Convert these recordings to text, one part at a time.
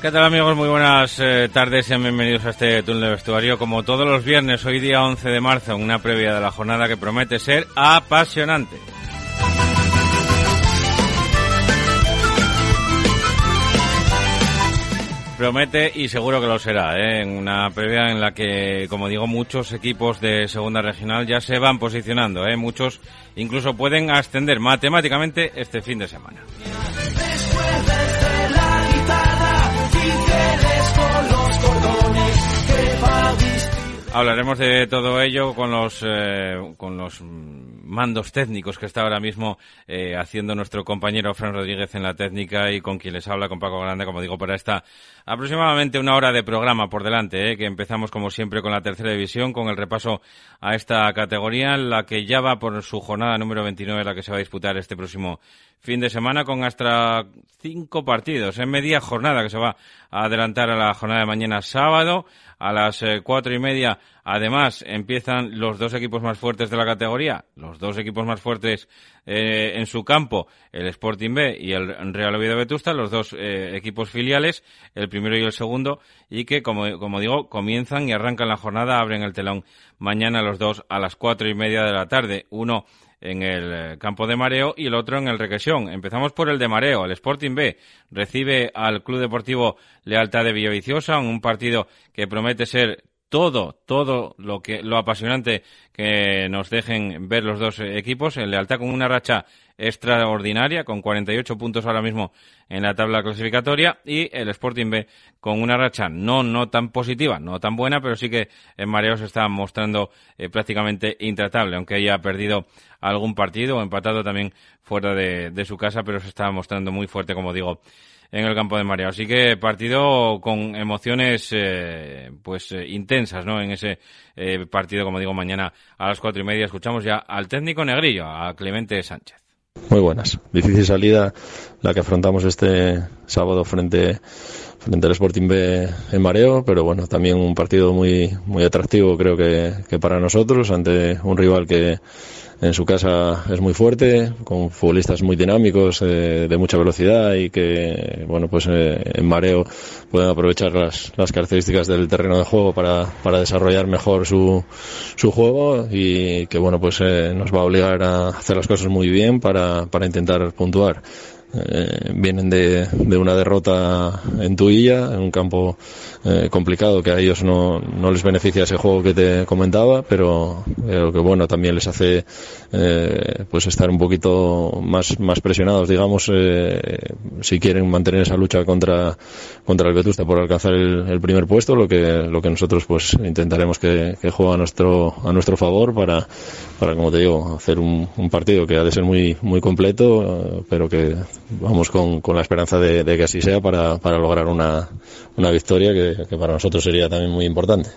¿Qué tal amigos? Muy buenas eh, tardes y bienvenidos a este túnel de vestuario. Como todos los viernes, hoy día 11 de marzo, una previa de la jornada que promete ser apasionante. Promete y seguro que lo será, ¿eh? en una previa en la que, como digo, muchos equipos de segunda regional ya se van posicionando, ¿eh? muchos incluso pueden ascender matemáticamente este fin de semana. Hablaremos de todo ello con los eh, con los mandos técnicos que está ahora mismo eh, haciendo nuestro compañero Fran Rodríguez en la técnica y con quien les habla con Paco Grande, como digo, para esta aproximadamente una hora de programa por delante, eh, que empezamos como siempre con la tercera división, con el repaso a esta categoría, la que ya va por su jornada número 29, la que se va a disputar este próximo fin de semana con hasta cinco partidos. En media jornada que se va a adelantar a la jornada de mañana sábado a las eh, cuatro y media. Además, empiezan los dos equipos más fuertes de la categoría, los dos equipos más fuertes eh, en su campo, el Sporting B y el Real Oviedo Vetusta, los dos eh, equipos filiales, el primero y el segundo, y que, como, como digo, comienzan y arrancan la jornada, abren el telón mañana los dos a las cuatro y media de la tarde. Uno en el campo de mareo y el otro en el regresión. Empezamos por el de mareo. El Sporting B recibe al Club Deportivo Lealtad de Villaviciosa en un partido que promete ser todo, todo lo que, lo apasionante que nos dejen ver los dos equipos. El Lealtad con una racha extraordinaria, con 48 puntos ahora mismo en la tabla clasificatoria, y el Sporting B con una racha no, no tan positiva, no tan buena, pero sí que en mareo se está mostrando eh, prácticamente intratable, aunque haya perdido algún partido o empatado también fuera de, de su casa, pero se está mostrando muy fuerte, como digo, en el campo de mareo. Así que partido con emociones eh, pues eh, intensas, ¿no? En ese eh, partido, como digo, mañana a las cuatro y media escuchamos ya al técnico negrillo, a Clemente Sánchez. Muy buenas. Difícil salida la que afrontamos este sábado frente, frente al Sporting B en mareo, pero bueno, también un partido muy, muy atractivo creo que, que para nosotros ante un rival que en su casa es muy fuerte, con futbolistas muy dinámicos, eh, de mucha velocidad y que, bueno, pues eh, en mareo pueden aprovechar las, las, características del terreno de juego para, para desarrollar mejor su, su juego y que, bueno, pues eh, nos va a obligar a hacer las cosas muy bien para, para intentar puntuar. Eh, vienen de, de, una derrota en Tuilla, en un campo eh, complicado que a ellos no, no, les beneficia ese juego que te comentaba, pero, pero que bueno, también les hace eh, pues estar un poquito más, más presionados, digamos, eh, si quieren mantener esa lucha contra, contra el Vetusta por alcanzar el, el, primer puesto, lo que, lo que nosotros pues intentaremos que, juegue a nuestro, a nuestro favor para, para, como te digo, hacer un, un partido que ha de ser muy, muy completo, pero que vamos con, con la esperanza de, que así sea para, para lograr una, una victoria que, que, para nosotros sería también muy importante.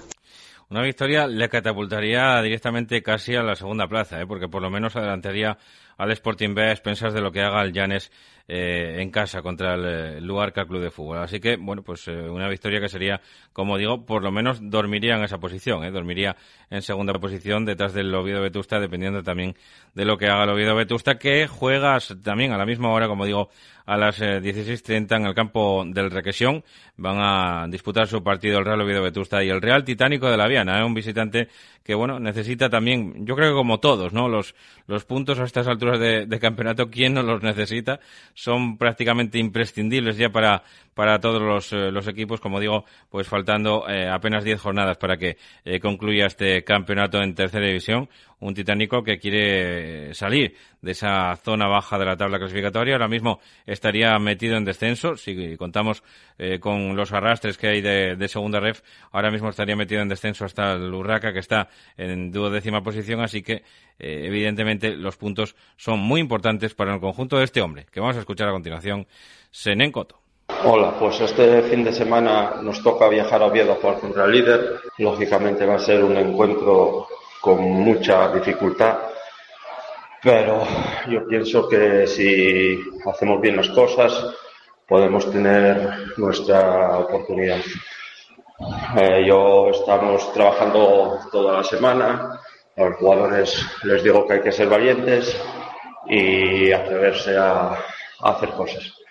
Una victoria le catapultaría directamente casi a la segunda plaza, ¿eh? porque por lo menos adelantaría al Sporting B a expensas de lo que haga el Llanes eh, en casa contra el, eh, Luarca Club de Fútbol. Así que, bueno, pues eh, una victoria que sería, como digo, por lo menos dormiría en esa posición, ¿eh? dormiría en segunda posición detrás del Oviedo Vetusta, dependiendo también de lo que haga el Oviedo Vetusta, que juega también a la misma hora, como digo, a las 16.30 en el campo del Requesión. Van a disputar su partido el Real Oviedo Vetusta y el Real Titánico de la Viana, un visitante que, bueno, necesita también, yo creo que como todos, ¿no? Los, los puntos a estas alturas de, de campeonato, ¿quién no los necesita? son prácticamente imprescindibles ya para, para todos los, eh, los equipos, como digo, pues faltando eh, apenas 10 jornadas para que eh, concluya este campeonato en tercera división. Un titánico que quiere salir de esa zona baja de la tabla clasificatoria. Ahora mismo estaría metido en descenso. Si contamos con los arrastres que hay de, de, segunda ref, ahora mismo estaría metido en descenso hasta el Urraca, que está en duodécima posición. Así que, evidentemente, los puntos son muy importantes para el conjunto de este hombre, que vamos a escuchar a continuación, Senen Coto. Hola, pues este fin de semana nos toca viajar a Oviedo a jugar contra el líder. Lógicamente va a ser un encuentro con mucha dificultad, pero yo pienso que si hacemos bien las cosas podemos tener nuestra oportunidad. Eh, yo estamos trabajando toda la semana, a los jugadores les digo que hay que ser valientes y atreverse a, a hacer cosas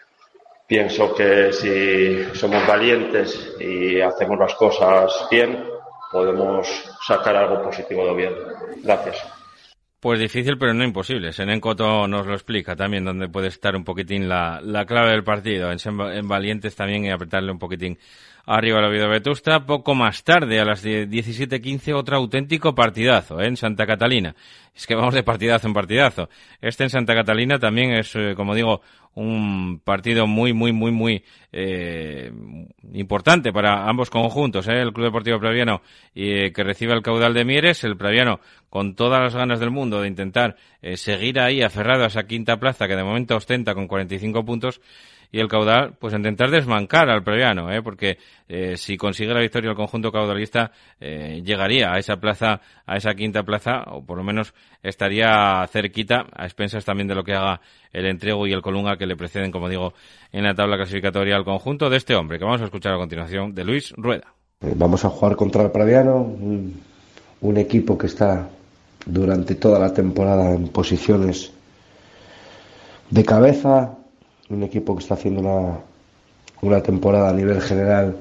pienso que si somos valientes y hacemos las cosas bien, podemos sacar algo positivo de bien. Gracias. Pues difícil, pero no imposible. Senencoto nos lo explica también, donde puede estar un poquitín la, la clave del partido. En, en valientes también y apretarle un poquitín arriba la vida Vetusta. Poco más tarde, a las 17.15, otro auténtico partidazo ¿eh? en Santa Catalina. Es que vamos de partidazo en partidazo. Este en Santa Catalina también es, eh, como digo, un partido muy, muy, muy, muy eh, importante para ambos conjuntos. ¿eh? El Club Deportivo Praviano y, que recibe el caudal de Mieres, el Praviano con todas las ganas del mundo de intentar seguir ahí aferrado a esa quinta plaza que de momento ostenta con 45 puntos y el caudal, pues intentar desmancar al previano, ¿eh? porque eh, si consigue la victoria el conjunto caudalista, eh, llegaría a esa plaza, a esa quinta plaza, o por lo menos estaría cerquita, a expensas también de lo que haga el entrego y el colunga que le preceden, como digo, en la tabla clasificatoria al conjunto de este hombre, que vamos a escuchar a continuación, de Luis Rueda. Eh, vamos a jugar contra el Praviano, un, un equipo que está durante toda la temporada en posiciones de cabeza, un equipo que está haciendo una, una temporada a nivel general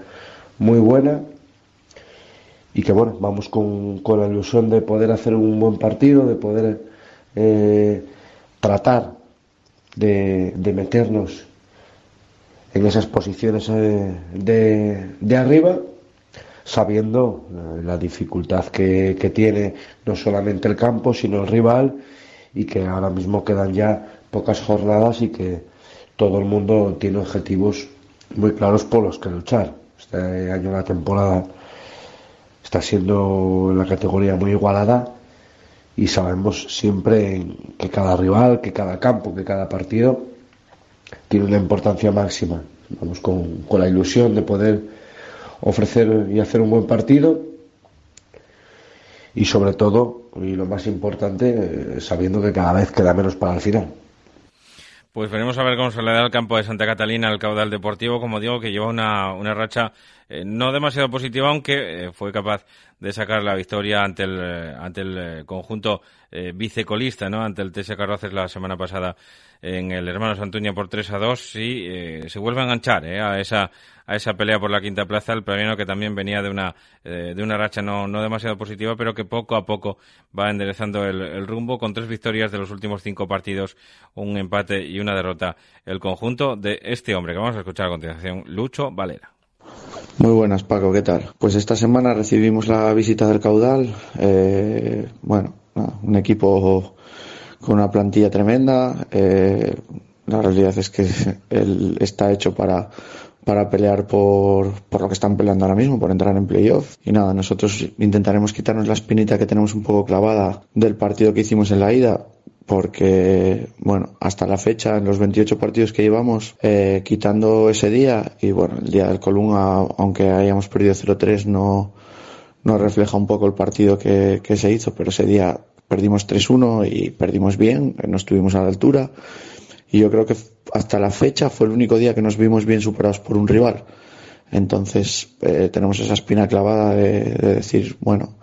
muy buena. Y que bueno, vamos con, con la ilusión de poder hacer un buen partido, de poder eh, tratar de, de, meternos en esas posiciones eh, de, de, arriba, sabiendo la dificultad que, que tiene no solamente el campo, sino el rival y que ahora mismo quedan ya pocas jornadas y que todo el mundo tiene objetivos muy claros por los que luchar. Este año la temporada está siendo la categoría muy igualada y sabemos siempre que cada rival, que cada campo, que cada partido tiene una importancia máxima. Vamos con, con la ilusión de poder ofrecer y hacer un buen partido y sobre todo, y lo más importante, eh, sabiendo que cada vez queda menos para el final. Pues veremos a ver cómo se le da al campo de Santa Catalina al caudal deportivo, como digo, que lleva una, una racha eh, no demasiado positiva, aunque eh, fue capaz de sacar la victoria ante el, eh, ante el conjunto vicecolista, ¿no? Ante el TS Carroces la semana pasada en el Hermano Santuña por 3 a 2 y se vuelve a enganchar a esa a esa pelea por la quinta plaza el premio que también venía de una de una racha no, no demasiado positiva pero que poco a poco va enderezando el, el rumbo con tres victorias de los últimos cinco partidos un empate y una derrota el conjunto de este hombre que vamos a escuchar a continuación Lucho Valera muy buenas, Paco, ¿qué tal? Pues esta semana recibimos la visita del caudal. Eh, bueno, un equipo con una plantilla tremenda. Eh, la realidad es que él está hecho para, para pelear por, por lo que están peleando ahora mismo, por entrar en playoff. Y nada, nosotros intentaremos quitarnos la espinita que tenemos un poco clavada del partido que hicimos en la ida porque, bueno, hasta la fecha, en los 28 partidos que llevamos, eh, quitando ese día, y bueno, el día del Colunga, aunque hayamos perdido 0-3, no, no refleja un poco el partido que, que, se hizo, pero ese día perdimos 3-1 y perdimos bien, no estuvimos a la altura. Y yo creo que hasta la fecha fue el único día que nos vimos bien superados por un rival. Entonces eh, tenemos esa espina clavada de, decir, bueno,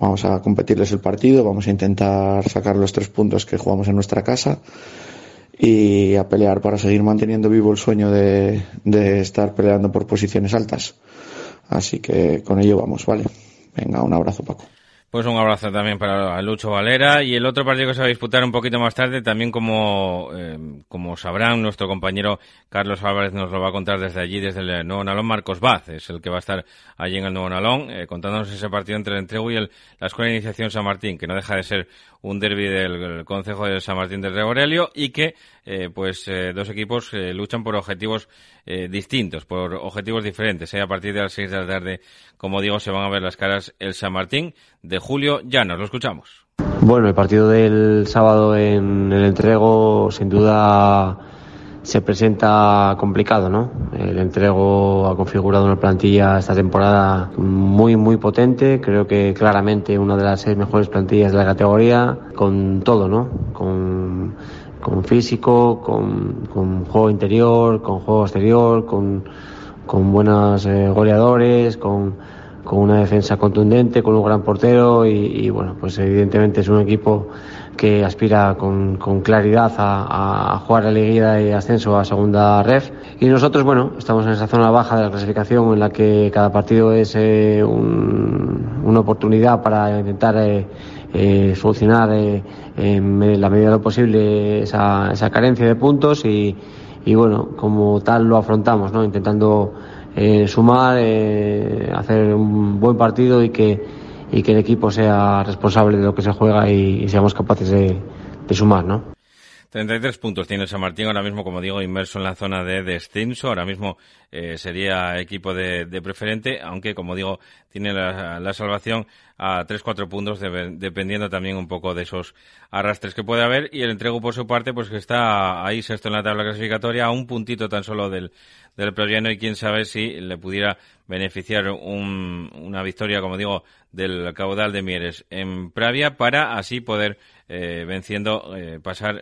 vamos a competirles el partido, vamos a intentar sacar los tres puntos que jugamos en nuestra casa y a pelear para seguir manteniendo vivo el sueño de, de estar peleando por posiciones altas. Así que con ello vamos, ¿vale? Venga, un abrazo Paco. Pues un abrazo también para Lucho Valera. Y el otro partido que se va a disputar un poquito más tarde, también como, eh, como sabrán, nuestro compañero Carlos Álvarez nos lo va a contar desde allí, desde el Nuevo Nalón. Marcos Vaz es el que va a estar allí en el Nuevo Nalón, eh, contándonos ese partido entre el Entrego y el, la Escuela de Iniciación San Martín, que no deja de ser un derby del Consejo de San Martín del Rey Aurelio y que, eh, pues, dos equipos luchan por objetivos distintos, por objetivos diferentes. A partir de las seis de la tarde, como digo, se van a ver las caras el San Martín de Julio Llanos. Lo escuchamos. Bueno, el partido del sábado en el entrego sin duda se presenta complicado, ¿no? El entrego ha configurado una plantilla esta temporada muy, muy potente. Creo que claramente una de las seis mejores plantillas de la categoría, con todo, ¿no? Con, con físico, con, con juego interior, con juego exterior, con, con buenos eh, goleadores, con con una defensa contundente, con un gran portero y, bueno, pues evidentemente es un equipo que aspira con, claridad a, jugar la liguilla de ascenso a segunda ref. Y nosotros bueno estamos en esa zona baja de la clasificación en la que cada partido es eh, una oportunidad para intentar eh, eh, solucionar en la medida de lo posible esa, esa carencia de puntos y, y bueno como tal lo afrontamos no intentando eh, sumar, eh, hacer un buen partido y que, y que el equipo sea responsable de lo que se juega y, seamos capaces de, de sumar, ¿no? 33 puntos tiene San Martín ahora mismo, como digo, inmerso en la zona de descenso. Ahora mismo eh, sería equipo de, preferente, aunque, como digo, tiene la, salvación a 3-4 puntos, dependiendo también un poco de esos arrastres que puede haber. Y el entrego, por su parte, pues que está ahí sexto en la tabla clasificatoria, a un puntito tan solo del, del Ploriano y quién sabe si le pudiera beneficiar una victoria, como digo, del caudal de Mieres en Pravia para así poder eh, venciendo eh, pasar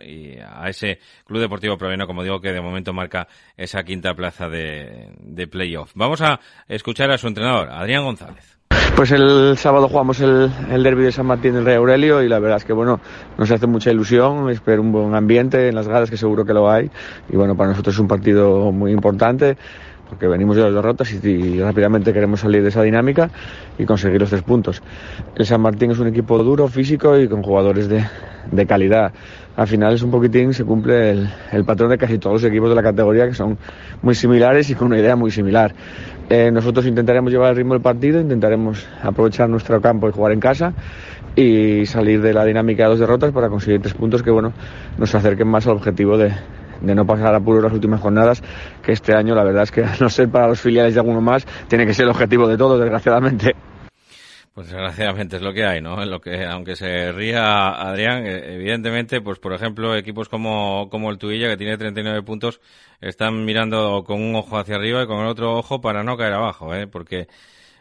a ese Club Deportivo Proviano, como digo, que de momento marca esa quinta plaza de, de playoff. Vamos a escuchar a su entrenador, Adrián González. Pues el sábado jugamos el, el derby de San Martín del Rey Aurelio y la verdad es que bueno, nos hace mucha ilusión, espero un buen ambiente en las gradas que seguro que lo hay y bueno, para nosotros es un partido muy importante porque venimos de las derrotas y, rápidamente queremos salir de esa dinámica y conseguir los tres puntos. El San Martín es un equipo duro, físico y con jugadores de, de calidad. Al final es un poquitín, se cumple el, el, patrón de casi todos los equipos de la categoría que son muy similares y con una idea muy similar. Eh, nosotros intentaremos llevar el ritmo del partido, intentaremos aprovechar nuestro campo y jugar en casa y salir de la dinámica de dos derrotas para conseguir tres puntos que bueno nos acerquen más al objetivo de, de no pasar a puro las últimas jornadas, que este año la verdad es que no ser para los filiales de alguno más, tiene que ser el objetivo de todos, desgraciadamente. Pues desgraciadamente es lo que hay, ¿no? En lo que, aunque se ría Adrián, eh, evidentemente, pues por ejemplo, equipos como, como el Tuilla, que tiene 39 puntos, están mirando con un ojo hacia arriba y con el otro ojo para no caer abajo, ¿eh? Porque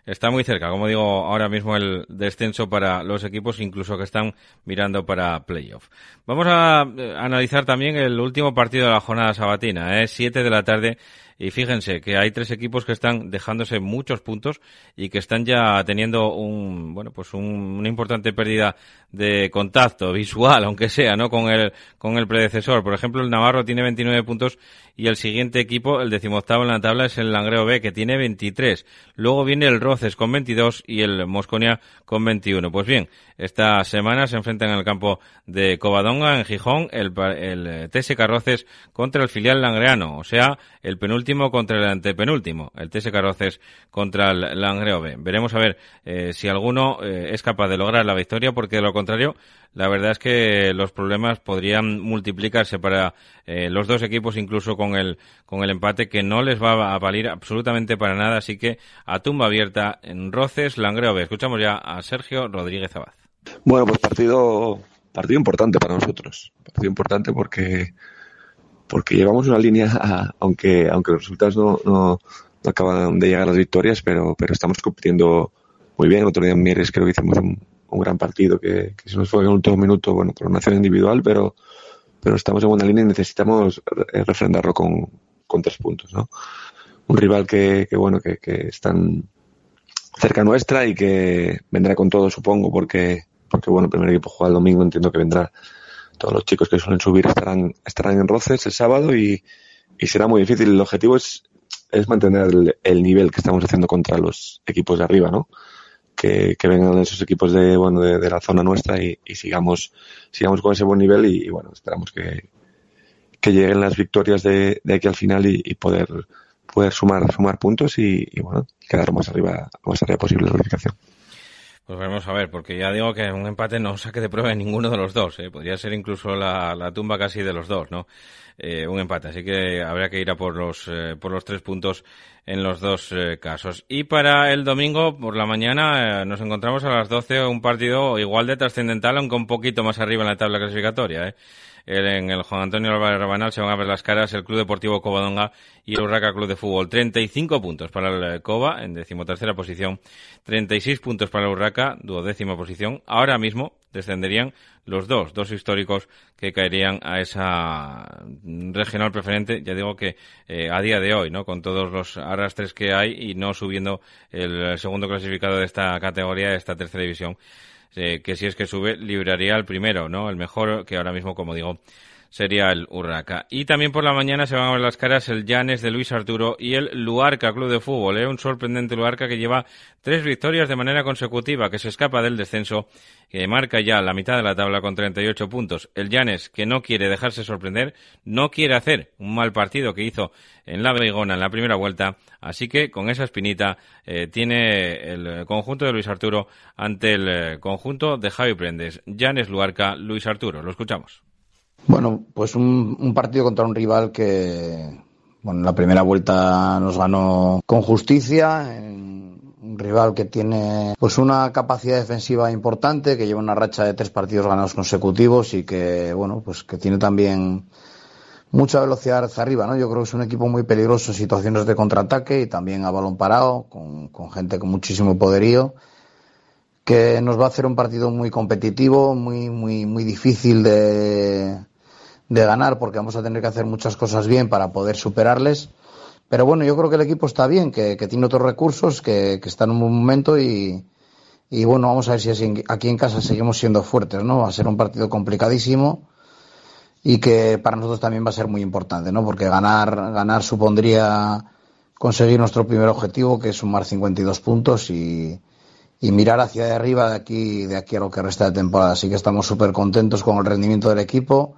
está muy cerca, como digo, ahora mismo el descenso para los equipos, incluso que están mirando para playoff. Vamos a eh, analizar también el último partido de la jornada sabatina, ¿eh? 7 de la tarde y fíjense que hay tres equipos que están dejándose muchos puntos y que están ya teniendo un, bueno, pues una importante pérdida de contacto visual, aunque sea, ¿no? Con el, con el predecesor. Por ejemplo, el Navarro tiene 29 puntos y el siguiente equipo, el decimoctavo en la tabla, es el Langreo B, que tiene 23. Luego viene el Roces con 22 y el Mosconia con 21. Pues bien, esta semana se enfrentan en el campo de Covadonga, en Gijón, el, el TSK Roces contra el filial langreano, o sea, el penúltimo contra el antepenúltimo, el TSK Roces contra el Langreo B. Veremos a ver eh, si alguno eh, es capaz de lograr la victoria, porque de lo contrario, la verdad es que los problemas podrían multiplicarse para eh, los dos equipos, incluso con el, con el empate, que no les va a valer absolutamente para nada. Así que a tumba abierta en Roces, Langreo B. Escuchamos ya a Sergio Rodríguez Abad. Bueno, pues partido, partido importante para nosotros. Partido importante porque, porque llevamos una línea, aunque, aunque los resultados no, no, acaban de llegar a las victorias, pero, pero estamos compitiendo muy bien. Otro día en Mieres creo que hicimos un, un gran partido que, que, se nos fue en el último minuto, bueno, por una acción individual, pero, pero estamos en buena línea y necesitamos refrendarlo con, con tres puntos, ¿no? Un rival que, que bueno, que, que están cerca nuestra y que vendrá con todo, supongo, porque, porque bueno, el primer equipo juega el domingo, entiendo que vendrá. Todos los chicos que suelen subir estarán, estarán en roces el sábado y, y será muy difícil. El objetivo es, es mantener el, el, nivel que estamos haciendo contra los equipos de arriba, ¿no? Que, que vengan esos equipos de, bueno, de, la zona nuestra y, sigamos, sigamos con ese buen nivel y, bueno, esperamos que, que lleguen las victorias de, de aquí al final y, poder, poder sumar, sumar puntos y, y bueno, quedar más arriba, más arriba posible la clasificación. Pues vamos a ver, porque ya digo que un empate no saque de prueba en ninguno de los dos, ¿eh? podría ser incluso la, la tumba casi de los dos, ¿no? Eh, un empate, así que habría que ir a por los, eh, por los tres puntos en los dos eh, casos. Y para el domingo por la mañana eh, nos encontramos a las 12 un partido igual de trascendental, aunque un poquito más arriba en la tabla clasificatoria, ¿eh? En el Juan Antonio Álvarez Rabanal se van a ver las caras el Club Deportivo Covadonga y el Urraca Club de Fútbol. 35 puntos para el Cova en decimotercera posición, 36 puntos para el Urraca, duodécima posición. Ahora mismo descenderían los dos, dos históricos que caerían a esa regional preferente, ya digo que eh, a día de hoy, ¿no? Con todos los arrastres que hay y no subiendo el segundo clasificado de esta categoría, de esta tercera división eh, que si es que sube, libraría al primero, ¿no? El mejor, que ahora mismo, como digo, sería el Urraca. Y también por la mañana se van a ver las caras el Llanes de Luis Arturo y el Luarca Club de Fútbol, ¿eh? un sorprendente Luarca que lleva tres victorias de manera consecutiva, que se escapa del descenso, que marca ya la mitad de la tabla con 38 puntos. El Llanes, que no quiere dejarse sorprender, no quiere hacer un mal partido que hizo en la Beigona en la primera vuelta, así que con esa espinita eh, tiene el conjunto de Luis Arturo ante el eh, conjunto de Javi Prendes. Llanes Luarca, Luis Arturo, lo escuchamos. Bueno, pues un, partido contra un rival que, bueno, en la primera vuelta nos ganó con justicia, un rival que tiene pues una capacidad defensiva importante, que lleva una racha de tres partidos ganados consecutivos y que, bueno, pues que tiene también mucha velocidad hacia arriba, ¿no? Yo creo que es un equipo muy peligroso en situaciones de contraataque y también a balón parado, con, con gente con muchísimo poderío que nos va a hacer un partido muy competitivo, muy, muy, muy difícil de, de ganar porque vamos a tener que hacer muchas cosas bien para poder superarles. Pero bueno, yo creo que el equipo está bien, que, tiene otros recursos, que, que, está en un buen momento y, y bueno, vamos a ver si aquí en casa seguimos siendo fuertes, ¿no? Va a ser un partido complicadísimo y que para nosotros también va a ser muy importante, ¿no? Porque ganar, ganar supondría conseguir nuestro primer objetivo, que es sumar 52 puntos y, y mirar hacia arriba de aquí, de aquí a lo que resta de temporada. Así que estamos súper contentos con el rendimiento del equipo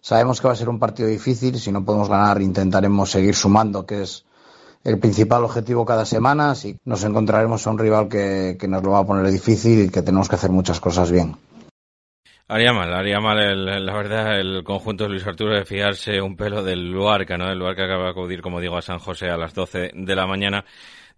Sabemos que va a ser un partido difícil, si no podemos ganar intentaremos seguir sumando, que es el principal objetivo cada semana, así nos encontraremos a un rival que, que nos lo va a poner difícil y que tenemos que hacer muchas cosas bien. Haría mal, haría mal el, la verdad el conjunto de Luis Arturo de fiarse un pelo del Luarca, ¿no? El Luarca acaba de acudir, como digo, a San José a las 12 de la mañana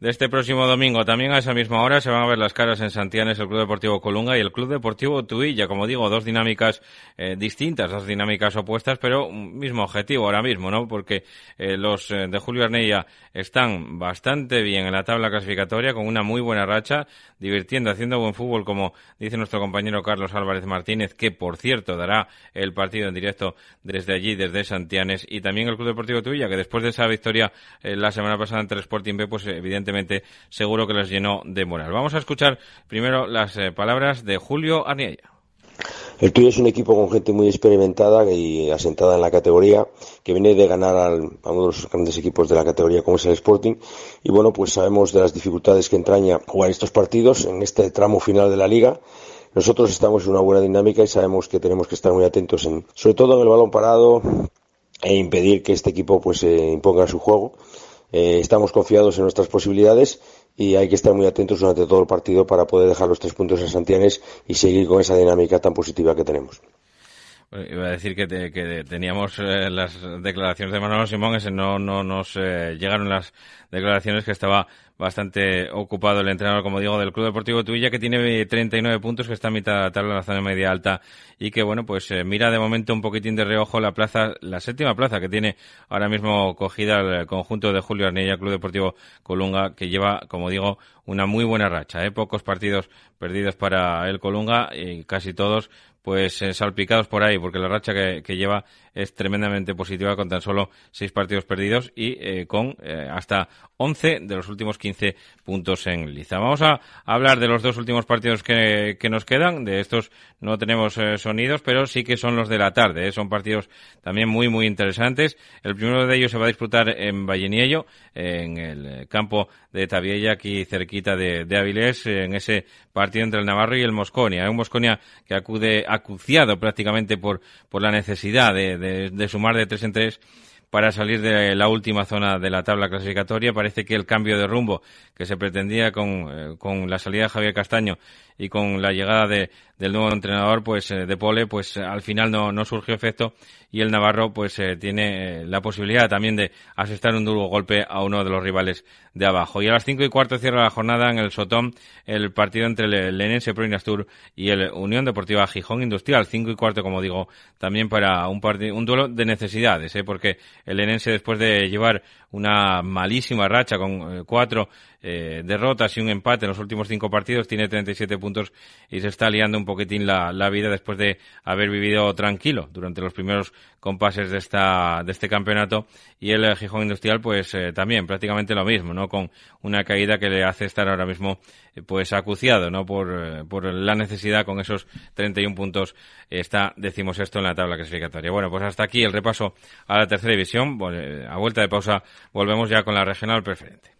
de este próximo domingo. También a esa misma hora se van a ver las caras en Santianes el Club Deportivo Colunga y el Club Deportivo Tuilla. Como digo, dos dinámicas eh, distintas, dos dinámicas opuestas, pero mismo objetivo ahora mismo, ¿no? Porque eh, los eh, de Julio Arnella están bastante bien en la tabla clasificatoria, con una muy buena racha, divirtiendo, haciendo buen fútbol, como dice nuestro compañero Carlos Álvarez Martínez, que por cierto dará el partido en directo desde allí, desde Santianes, y también el Club Deportivo Tuilla, que después de esa victoria la semana pasada ante el Sporting B, pues evidentemente seguro que les llenó de moral. Vamos a escuchar primero las eh, palabras de Julio Arniella. El tuyo es un equipo con gente muy experimentada y asentada en la categoría, que viene de ganar al, a uno de los grandes equipos de la categoría como es el Sporting. Y bueno, pues sabemos de las dificultades que entraña jugar estos partidos en este tramo final de la liga. Nosotros estamos en una buena dinámica y sabemos que tenemos que estar muy atentos en, sobre todo en el balón parado e impedir que este equipo pues eh, imponga su juego eh, estamos confiados en nuestras posibilidades y hay que estar muy atentos durante todo el partido para poder dejar los tres puntos en Santianes y seguir con esa dinámica tan positiva que tenemos. Iba a decir que, que teníamos eh, las declaraciones de Manolo Simón, ese no, no nos eh, llegaron las declaraciones que estaba bastante ocupado el entrenador, como digo, del Club Deportivo Tuilla, que tiene 39 puntos, que está a mitad de la tabla en la zona media alta y que, bueno, pues eh, mira de momento un poquitín de reojo la plaza, la séptima plaza que tiene ahora mismo cogida el conjunto de Julio Arnella, Club Deportivo Colunga, que lleva, como digo, una muy buena racha, ¿eh? pocos partidos perdidos para el Colunga y casi todos pues eh, salpicados por ahí, porque la racha que, que, lleva es tremendamente positiva con tan solo seis partidos perdidos y eh, con eh, hasta 11 de los últimos 15 puntos en liza. Vamos a hablar de los dos últimos partidos que, que nos quedan. De estos no tenemos sonidos, pero sí que son los de la tarde. Son partidos también muy, muy interesantes. El primero de ellos se va a disputar en Valleniello, en el campo de Tabiella, aquí cerquita de, de Avilés, en ese partido entre el Navarro y el Mosconia. Un Mosconia que acude acuciado prácticamente por, por la necesidad de, de, sumar de tres en tres para salir de la última zona de la tabla clasificatoria. Parece que el cambio de rumbo que se pretendía con, eh, con la salida de Javier Castaño y con la llegada de, del nuevo entrenador, pues eh, de Pole, pues al final no, no surgió efecto y el Navarro pues eh, tiene la posibilidad también de asestar un duro golpe a uno de los rivales de abajo. Y a las cinco y cuarto cierra la jornada en el Sotón el partido entre el Lenense Pro Inastur y el Unión Deportiva Gijón Industrial. Cinco y cuarto, como digo, también para un, un duelo de necesidades, ¿eh? porque el Lenense después de llevar una malísima racha con cuatro eh, derrotas y un empate en los últimos cinco partidos, tiene 37 puntos y se está liando un poquitín la, la vida después de haber vivido tranquilo durante los primeros compases de esta de este campeonato y el Gijón Industrial pues eh, también prácticamente lo mismo, ¿no? Con una caída que le hace estar ahora mismo eh, pues acuciado, ¿no? Por, eh, por la necesidad con esos 31 puntos está decimos esto en la tabla clasificatoria. Bueno, pues hasta aquí el repaso a la tercera división. a vuelta de pausa volvemos ya con la regional preferente.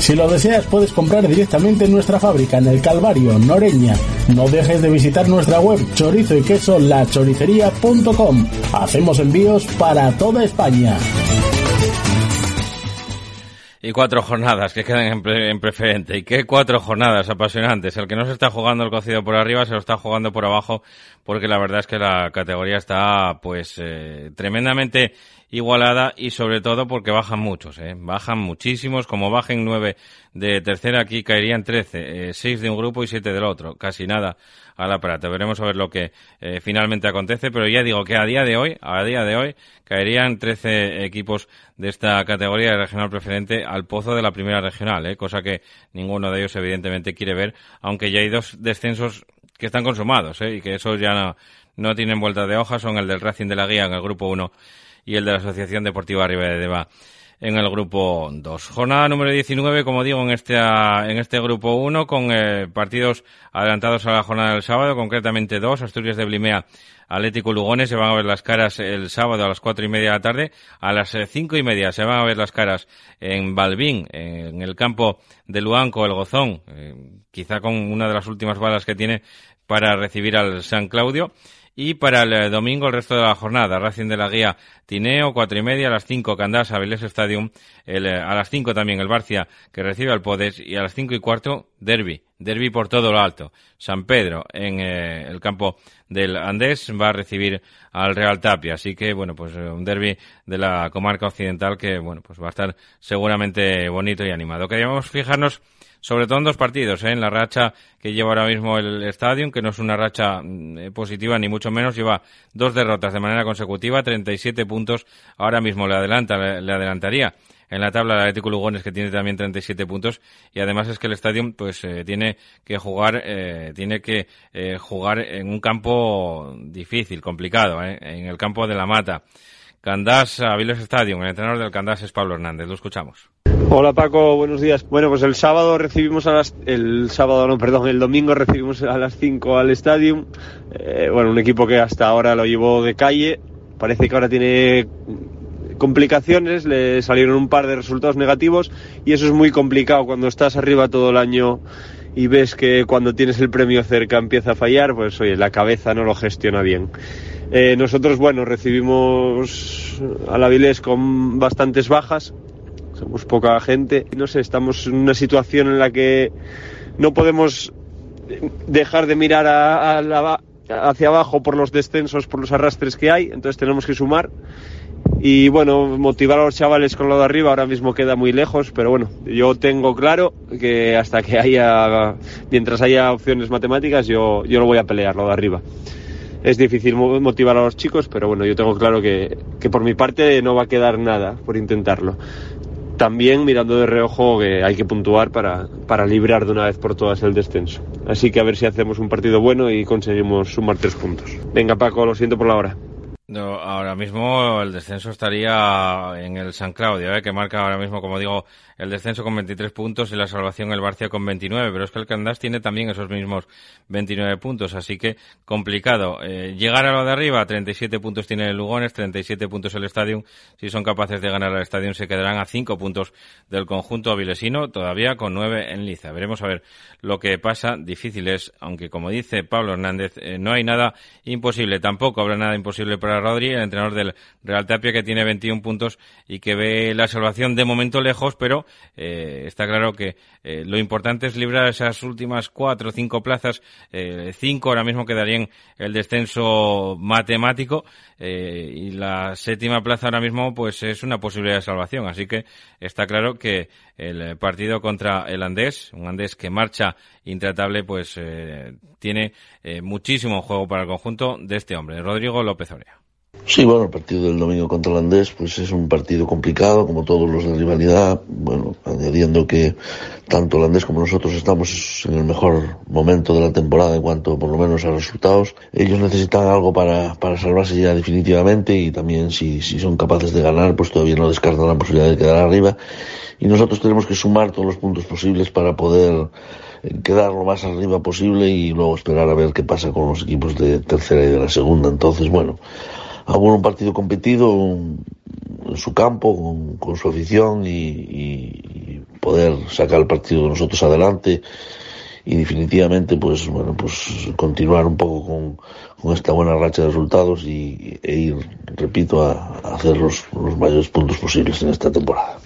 Si lo deseas, puedes comprar directamente en nuestra fábrica en el Calvario, Noreña. No dejes de visitar nuestra web chorizo y queso lachoricería.com. Hacemos envíos para toda España. Y cuatro jornadas que quedan en, pre en, preferente. Y qué cuatro jornadas apasionantes. El que no se está jugando el cocido por arriba se lo está jugando por abajo porque la verdad es que la categoría está pues eh, tremendamente igualada y sobre todo porque bajan muchos, ¿eh? bajan muchísimos, como bajen nueve de tercera aquí caerían trece, eh, seis de un grupo y siete del otro, casi nada a la plata. Veremos a ver lo que eh, finalmente acontece, pero ya digo que a día de hoy, a día de hoy, caerían trece equipos de esta categoría de regional preferente al pozo de la primera regional, ¿eh? cosa que ninguno de ellos evidentemente quiere ver, aunque ya hay dos descensos que están consumados, ¿eh? y que esos ya no, no tienen vuelta de hoja, son el del Racing de la Guía en el grupo 1 y el de la Asociación Deportiva Ribera de Deva en el grupo 2. Jornada número 19, como digo, en este, en este grupo 1, con eh, partidos adelantados a la jornada del sábado, concretamente dos, Asturias de Blimea, Atlético Lugones, se van a ver las caras el sábado a las cuatro y media de la tarde, a las eh, cinco y media se van a ver las caras en Balbín, en el campo de Luanco, el Gozón, eh, quizá con una de las últimas balas que tiene para recibir al San Claudio. Y para el eh, domingo, el resto de la jornada, Racing de la Guía Tineo, cuatro y media, a las cinco Candás, Avilés Stadium, el, eh, a las cinco también el Barcia, que recibe al Podes, y a las cinco y cuarto, Derby, Derby por todo lo alto. San Pedro, en eh, el campo del Andés, va a recibir al Real Tapia, así que, bueno, pues un derby de la comarca occidental que, bueno, pues va a estar seguramente bonito y animado. Queríamos fijarnos sobre todo en dos partidos, ¿eh? en la racha que lleva ahora mismo el estadio, que no es una racha mm, eh, positiva ni mucho menos, lleva dos derrotas de manera consecutiva, 37 puntos, ahora mismo le adelanta, le, adelantaría en la tabla el Atlético Lugones que tiene también 37 puntos y además es que el estadio pues eh, tiene que jugar eh, tiene que eh, jugar en un campo difícil, complicado, en el campo de la Mata. Candás Aviles Stadium, el entrenador del Candás es Pablo Hernández, lo escuchamos. Hola Paco, buenos días. Bueno, pues el sábado recibimos a las, el sábado no, perdón, el domingo recibimos a las 5 al Stadium. Eh, bueno, un equipo que hasta ahora lo llevó de calle. Parece que ahora tiene complicaciones, le salieron un par de resultados negativos y eso es muy complicado cuando estás arriba todo el año y ves que cuando tienes el premio cerca empieza a fallar, pues oye, la cabeza no lo gestiona bien. Eh, nosotros, bueno, recibimos a la Vilés con bastantes bajas, somos poca gente, no sé, estamos en una situación en la que no podemos dejar de mirar hacia abajo por los descensos, por los arrastres que hay, entonces tenemos que sumar. Y bueno, motivar a los chavales con lo de arriba ahora mismo queda muy lejos, pero bueno, yo tengo claro que hasta que haya, mientras haya opciones matemáticas, yo, yo lo voy a pelear, lo de arriba es difícil motivar a los chicos, pero bueno, yo tengo claro que, que, por mi parte no va a quedar nada por intentarlo. También mirando de reojo que hay que puntuar para, para librar de una vez por todas el descenso. Así que a ver si hacemos un partido bueno y conseguimos sumar tres puntos. Venga Paco, lo siento por la hora. No, ahora mismo el descenso estaría en el San Claudio, ¿eh? que marca ahora mismo, como digo, el descenso con 23 puntos y la salvación el Barcia con 29, pero es que el Candás tiene también esos mismos 29 puntos, así que complicado. Eh, llegar a lo de arriba, 37 puntos tiene el Lugones, 37 puntos el Estadio. Si son capaces de ganar al Estadio se quedarán a 5 puntos del conjunto avilesino, todavía con 9 en liza. Veremos a ver lo que pasa. Difícil es, aunque como dice Pablo Hernández, eh, no hay nada imposible. Tampoco habrá nada imposible para Rodri, el entrenador del Real Tapia que tiene 21 puntos y que ve la salvación de momento lejos, pero eh, está claro que eh, lo importante es librar esas últimas cuatro o cinco plazas. Eh, cinco ahora mismo quedarían el descenso matemático y la séptima plaza ahora mismo pues es una posibilidad de salvación. Así que está claro que el partido contra el Andés, un Andés que marcha intratable, pues tiene muchísimo juego para el conjunto de este hombre, Rodrigo López Orea. Sí, bueno, el partido del domingo contra el pues es un partido complicado, como todos los de rivalidad. Bueno, añadiendo que tanto el como nosotros estamos en el mejor momento de la temporada en cuanto, por lo menos, a resultados. Ellos necesitan algo para, para salvarse ya definitivamente y también si, si son capaces de ganar, pues todavía no descartan la posibilidad de quedar arriba. Y nosotros tenemos que sumar todos los puntos posibles para poder quedar lo más arriba posible y luego esperar a ver qué pasa con los equipos de tercera y de la segunda. Entonces, bueno, a un partido competido en su campo, con, su afición y, poder sacar el partido de nosotros adelante y definitivamente pues bueno pues continuar un poco con, esta buena racha de resultados y, e ir repito a, hacer los, los mayores puntos posibles en esta temporada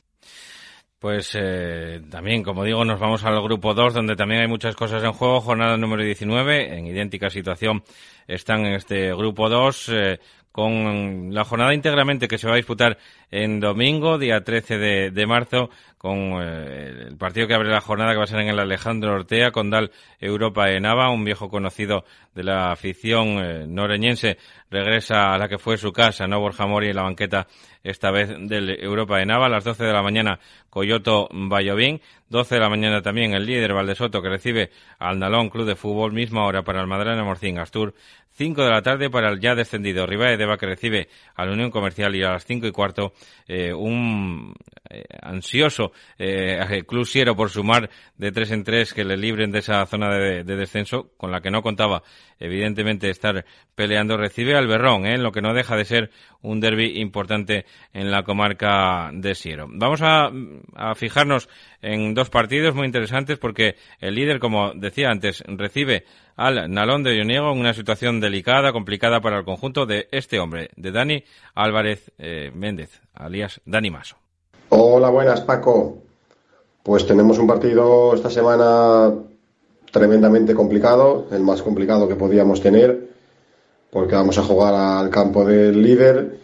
pues eh, también, como digo, nos vamos al grupo 2, donde también hay muchas cosas en juego. Jornada número 19, en idéntica situación están en este grupo 2, con la jornada íntegramente que se va a disputar en domingo, día 13 de, de marzo, con eh, el partido que abre la jornada que va a ser en el Alejandro Ortea, con Dal Europa en Ava, un viejo conocido de la afición eh, noreñense, regresa a la que fue su casa, ¿no? Borja Mori en la banqueta esta vez del Europa de Nava. A las 12 de la mañana, Coyoto Bayovín. 12 de la mañana también el líder Valdesoto que recibe al Nalón Club de Fútbol. Misma hora para el Madrana Morcín Astur. 5 de la tarde para el ya descendido Rivae Deva que recibe a la Unión Comercial y a las 5 y cuarto eh, un eh, ansioso eh, clusiero por sumar de tres en tres que le libren de esa zona de, de descenso con la que no contaba evidentemente estar peleando recibe al Berrón, ¿eh? lo que no deja de ser un derby importante en la comarca de Siero. Vamos a, a, fijarnos en dos partidos muy interesantes porque el líder, como decía antes, recibe al Nalón de Ioniego en una situación delicada, complicada para el conjunto de este hombre, de Dani Álvarez eh, Méndez, alias Dani Maso. Hola, buenas Paco. Pues tenemos un partido esta semana tremendamente complicado, el más complicado que podíamos tener, porque vamos a jugar al campo del líder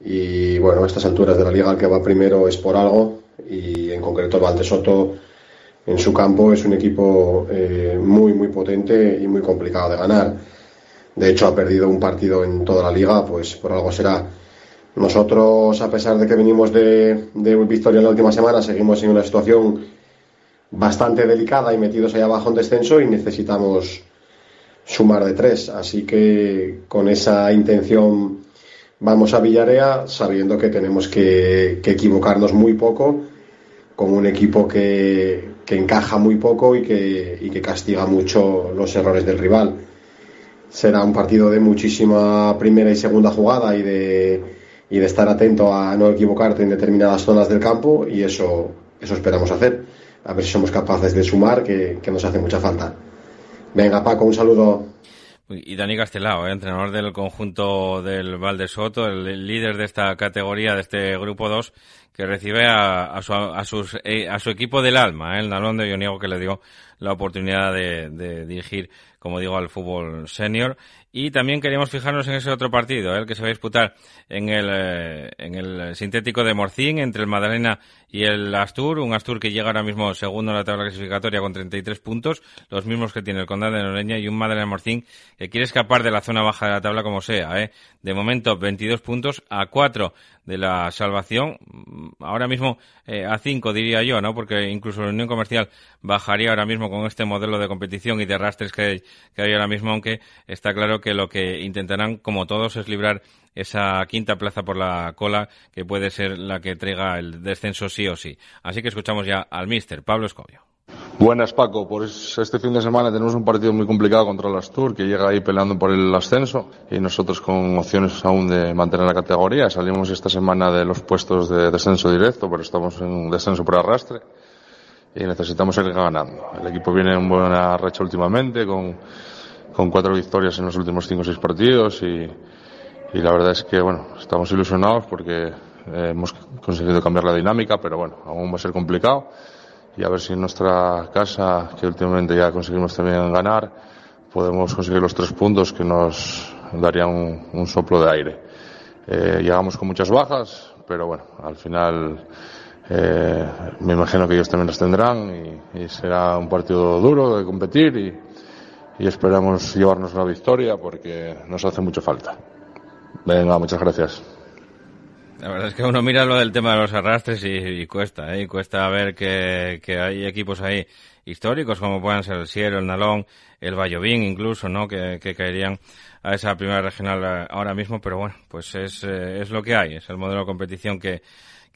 y bueno, a estas alturas de la liga el que va primero es por algo y en concreto el Valdesoto en su campo es un equipo eh, muy muy potente y muy complicado de ganar. De hecho ha perdido un partido en toda la liga, pues por algo será. Nosotros, a pesar de que venimos de, de victoria en la última semana, seguimos en una situación bastante delicada y metidos ahí abajo en descenso y necesitamos sumar de tres. Así que con esa intención vamos a Villarea sabiendo que tenemos que, que equivocarnos muy poco con un equipo que, que encaja muy poco y que, y que castiga mucho los errores del rival. Será un partido de muchísima primera y segunda jugada y de, y de estar atento a no equivocarte en determinadas zonas del campo y eso, eso esperamos hacer a ver si somos capaces de sumar, que, que nos hace mucha falta. Venga, Paco, un saludo. Y Dani Castelao, ¿eh? entrenador del conjunto del Valdesoto, el líder de esta categoría, de este grupo 2, que recibe a, a, su, a, sus, eh, a su equipo del alma, ¿eh? el Nalón de Ioniego, que le dio la oportunidad de, de dirigir, como digo, al fútbol senior. Y también queríamos fijarnos en ese otro partido, ¿eh? el que se va a disputar en el, en el sintético de Morcín, entre el Madalena y el Astur. Un Astur que llega ahora mismo segundo en la tabla clasificatoria con 33 puntos, los mismos que tiene el Condado de Noreña, y un Madalena Morcín que quiere escapar de la zona baja de la tabla como sea. ¿eh? De momento, 22 puntos a 4 de la salvación. Ahora mismo eh, a 5 diría yo, ¿no? Porque incluso la Unión Comercial bajaría ahora mismo con este modelo de competición y de rastres que, que hay ahora mismo, aunque está claro que lo que intentarán, como todos, es librar esa quinta plaza por la cola que puede ser la que traiga el descenso sí o sí. Así que escuchamos ya al mister Pablo Escobio. Buenas, Paco. Pues este fin de semana tenemos un partido muy complicado contra el Astur, que llega ahí peleando por el ascenso y nosotros con opciones aún de mantener la categoría. Salimos esta semana de los puestos de descenso directo, pero estamos en un descenso por arrastre y necesitamos seguir ganando. El equipo viene en buena racha últimamente, con, con cuatro victorias en los últimos cinco o seis partidos y, y la verdad es que, bueno, estamos ilusionados porque eh, hemos conseguido cambiar la dinámica, pero bueno, aún va a ser complicado y a ver si en nuestra casa, que últimamente ya conseguimos también ganar, podemos conseguir los tres puntos que nos darían un, soplo de aire. Eh, llegamos con muchas bajas, pero bueno, al final eh, me imagino que ellos también las tendrán y, será un partido duro de competir y, esperamos llevarnos la victoria porque nos hace mucha falta. Venga, muchas gracias. La verdad es que uno mira lo del tema de los arrastres y, cuesta, ¿eh? Y cuesta ver que, que, hay equipos ahí históricos como puedan ser el Siero, el Nalón, el Vallovín incluso, ¿no? Que, que caerían a esa primera regional eh, ahora mismo, pero bueno, pues es, eh, es lo que hay, es el modelo de competición que,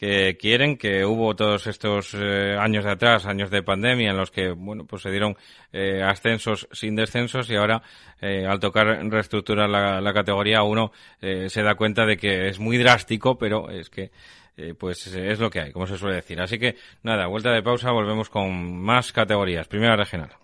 que quieren, que hubo todos estos eh, años de atrás, años de pandemia, en los que, bueno, pues se dieron eh, ascensos sin descensos y ahora, eh, al tocar reestructurar la, la categoría, uno se da cuenta de que es muy drástico, pero es que pues es lo que hay, como se suele decir. Así que, nada, vuelta de pausa, volvemos con más categorías. Primera regional.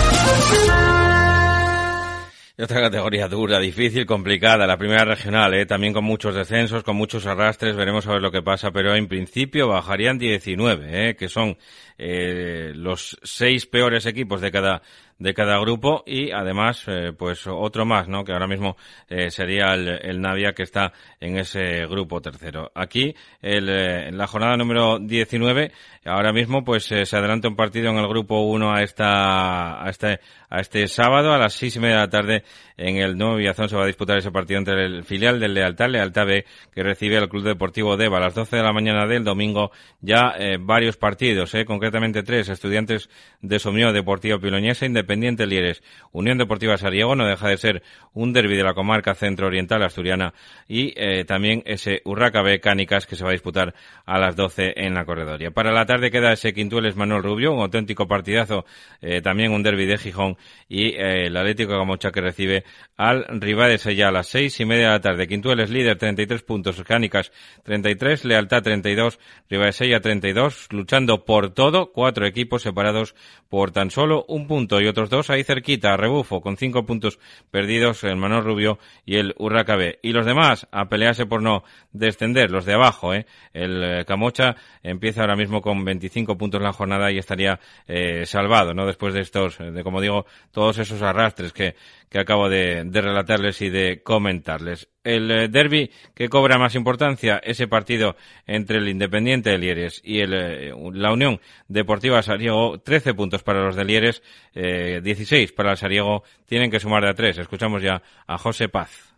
Otra categoría dura, difícil, complicada, la primera regional, ¿eh? también con muchos descensos, con muchos arrastres, veremos a ver lo que pasa, pero en principio bajarían 19, ¿eh? que son eh, los seis peores equipos de cada de cada grupo y además eh, pues otro más no que ahora mismo eh, sería el, el, Navia que está en ese grupo tercero aquí el, eh, en la jornada número 19 ahora mismo pues se adelanta un partido en el grupo 1 a esta a este a este sábado a las seis y media de la tarde en el Nuevo Villazón se va a disputar ese partido entre el filial del Lealtad, Lealtad B, que recibe al Club Deportivo Deva a las 12 de la mañana del domingo. Ya eh, varios partidos, eh, concretamente tres, estudiantes de Somió Deportivo Piloñesa, Independiente Lieres, Unión Deportiva Sariego, no deja de ser un derby de la comarca centro-oriental asturiana, y eh, también ese Urraca B Cánicas que se va a disputar a las 12 en la corredoria. Para la tarde queda ese Quintueles Manuel Rubio, un auténtico partidazo, eh, también un derby de Gijón, y eh, el Atlético Camocha que recibe al Rivades ya a las seis y media de la tarde. Quintueles líder 33 puntos, Cánicas 33, Lealtad 32, Rivades treinta 32, luchando por todo, cuatro equipos separados por tan solo un punto y otros dos ahí cerquita, a rebufo, con cinco puntos perdidos, el Manuel Rubio y el Urraca B. Y los demás a pelearse por no descender, los de abajo, ¿eh? El Camocha empieza ahora mismo con 25 puntos la jornada y estaría eh, salvado, ¿no? Después de estos, de como digo, todos esos arrastres que, que acabo de, relatarles y de comentarles. El eh, derby que cobra más importancia, ese partido entre el Independiente de Lieres y el, eh, la Unión Deportiva Sariego, 13 puntos para los de Lieres, eh, 16 para el Sariego, tienen que sumar de a 3. Escuchamos ya a José Paz.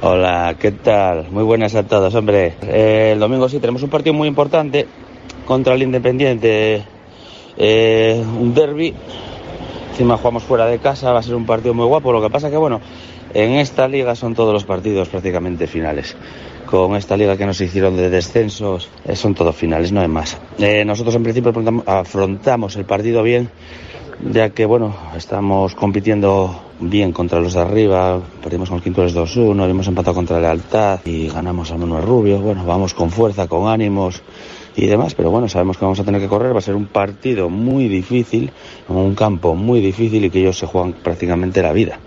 Hola, ¿qué tal? Muy buenas a todos, hombre. Eh, el domingo sí tenemos un partido muy importante contra el Independiente, eh, un derby Encima jugamos fuera de casa, va a ser un partido muy guapo. Lo que pasa que, bueno, en esta liga son todos los partidos prácticamente finales. Con esta liga que nos hicieron de descensos, eh, son todos finales, no hay más. Eh, nosotros en principio afrontamos el partido bien, ya que, bueno, estamos compitiendo bien contra los de arriba, perdimos con Quintuales 2-1, hemos empatado contra Lealtad y ganamos a Manuel Rubio. Bueno, vamos con fuerza, con ánimos y demás, pero bueno, sabemos que vamos a tener que correr, va a ser un partido muy difícil, un campo muy difícil y que ellos se juegan prácticamente la vida.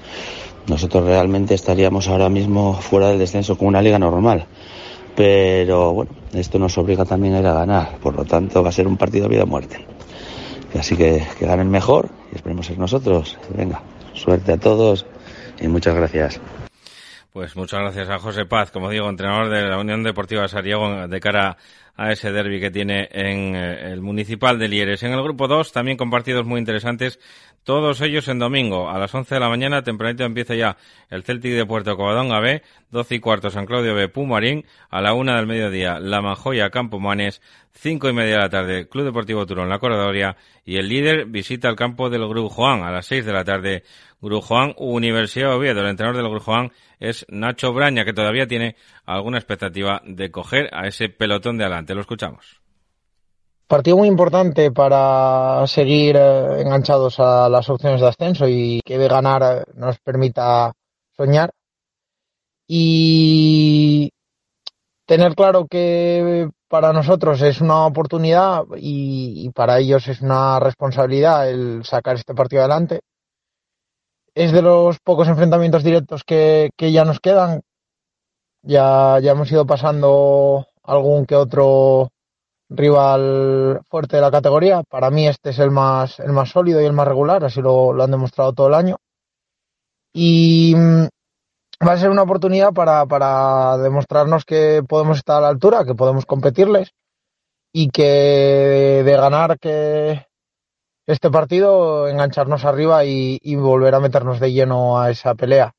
Nosotros realmente estaríamos ahora mismo fuera del descenso con una liga normal, pero bueno, esto nos obliga también a ir a ganar, por lo tanto va a ser un partido vida o muerte. Así que que ganen mejor y esperemos ser nosotros. Venga, suerte a todos y muchas gracias. Pues muchas gracias a José Paz, como digo, entrenador de la Unión Deportiva Sariego de cara a ese derby que tiene en eh, el Municipal de Lieres. En el grupo 2 también con partidos muy interesantes, todos ellos en domingo. A las 11 de la mañana, tempranito empieza ya el Celtic de Puerto Covadonga B, 12 y cuarto San Claudio B, Pumarín, a la una del mediodía La Manjoya Campo Manes, 5 y media de la tarde Club Deportivo Turón La Corredoria y el líder visita el campo del Grupo Juan a las 6 de la tarde Grujuan Universidad de Oviedo. El entrenador del Grujuan es Nacho Braña, que todavía tiene alguna expectativa de coger a ese pelotón de adelante. Lo escuchamos. Partido muy importante para seguir eh, enganchados a las opciones de ascenso y que ganar eh, nos permita soñar. Y tener claro que para nosotros es una oportunidad y, para ellos es una responsabilidad el sacar este partido adelante. Es de los pocos enfrentamientos directos que, que ya nos quedan. Ya, ya hemos ido pasando algún que otro rival fuerte de la categoría. Para mí este es el más, el más sólido y el más regular, así lo, lo han demostrado todo el año. Y mm, va a ser una oportunidad para, para demostrarnos que podemos estar a la altura, que podemos competirles y que de ganar que este partido, engancharnos arriba y, volver a meternos de lleno a esa pelea.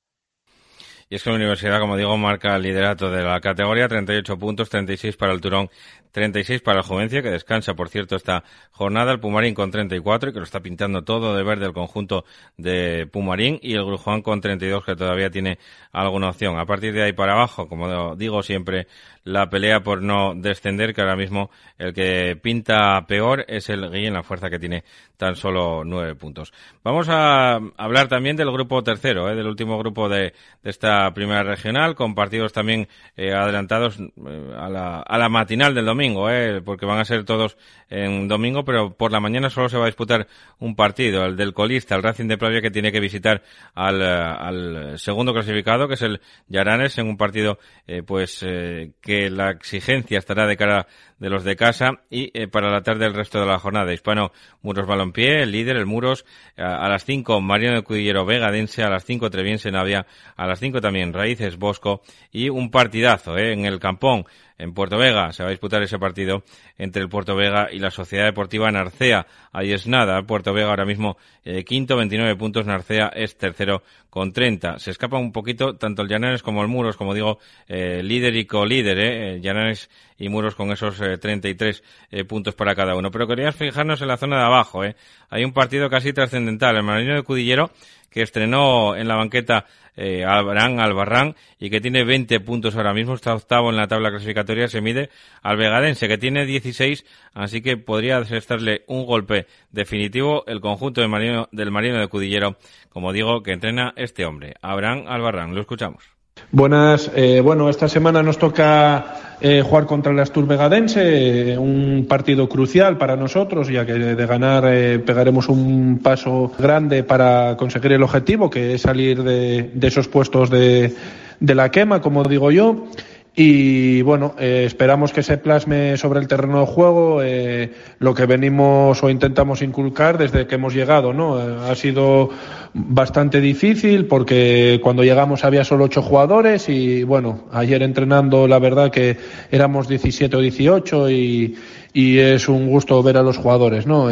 Y es que la universidad, como digo, marca el liderato de la categoría, 38 puntos, 36 para el Turón, 36 para el Jovencia, que descansa, por cierto, esta jornada, el Pumarín con 34, y que lo está pintando todo de verde el conjunto de Pumarín, y el Grujuan con 32, que todavía tiene alguna opción. A partir de ahí para abajo, como digo siempre, la pelea por no descender, que ahora mismo el que pinta peor es el Guillén, la fuerza que tiene tan solo nueve puntos. Vamos a hablar también del grupo tercero, ¿eh? del último grupo de, esta primera regional, con partidos también eh, adelantados eh, a, la, a la matinal del domingo, ¿eh? porque van a ser todos en domingo, pero por la mañana solo se va a disputar un partido, el del colista, el Racing de Pravia, que tiene que visitar al, al segundo clasificado, que es el Yaranes, en un partido pues que la exigencia estará de cara de los de casa y eh, para la tarde el resto de la jornada. Hispano Muros Balompié, el líder, el Muros, a, las 5 Mariano Cudillero Vegadense, a las 5 Treviense Navia, a las 5 también Raíces Bosco y un partidazo eh, en el Campón en Puerto Vega. Se va a disputar ese partido entre el Puerto Vega y la Sociedad Deportiva Narcea. Ahí es nada. Puerto Vega ahora mismo eh, quinto, 29 puntos. Narcea es tercero con 30. Se escapa un poquito tanto el Llanares como el Muros, como digo, eh, líder y co-líder. Eh. Llanares y Muros con esos 33 puntos para cada uno. Pero queríamos fijarnos en la zona de abajo. Hay un partido casi trascendental. El Marino de Cudillero que estrenó en la banqueta eh, Albarán Albarrán y que tiene 20 puntos ahora mismo, está octavo en la tabla clasificatoria, se mide al Vegadense que tiene 16, así que podría estarle un golpe definitivo el conjunto del Marino, del Marino de Cudillero, como digo, que entrena este hombre, Abraham Albarrán. Lo escuchamos. Buenas, eh, bueno, esta semana nos toca eh, jugar contra el Astur Vegadense, un partido crucial para nosotros, ya que de ganar eh, pegaremos un paso grande para conseguir el objetivo, que es salir de, esos puestos de la quema, como digo yo. Y bueno, eh, esperamos que se plasme sobre el terreno de juego eh, lo que venimos o intentamos inculcar desde que hemos llegado. ¿no? Eh, ha sido bastante difícil porque cuando llegamos había solo ocho jugadores y bueno, ayer entrenando la verdad que éramos 17 o 18 y, y es un gusto ver a los jugadores. ¿no?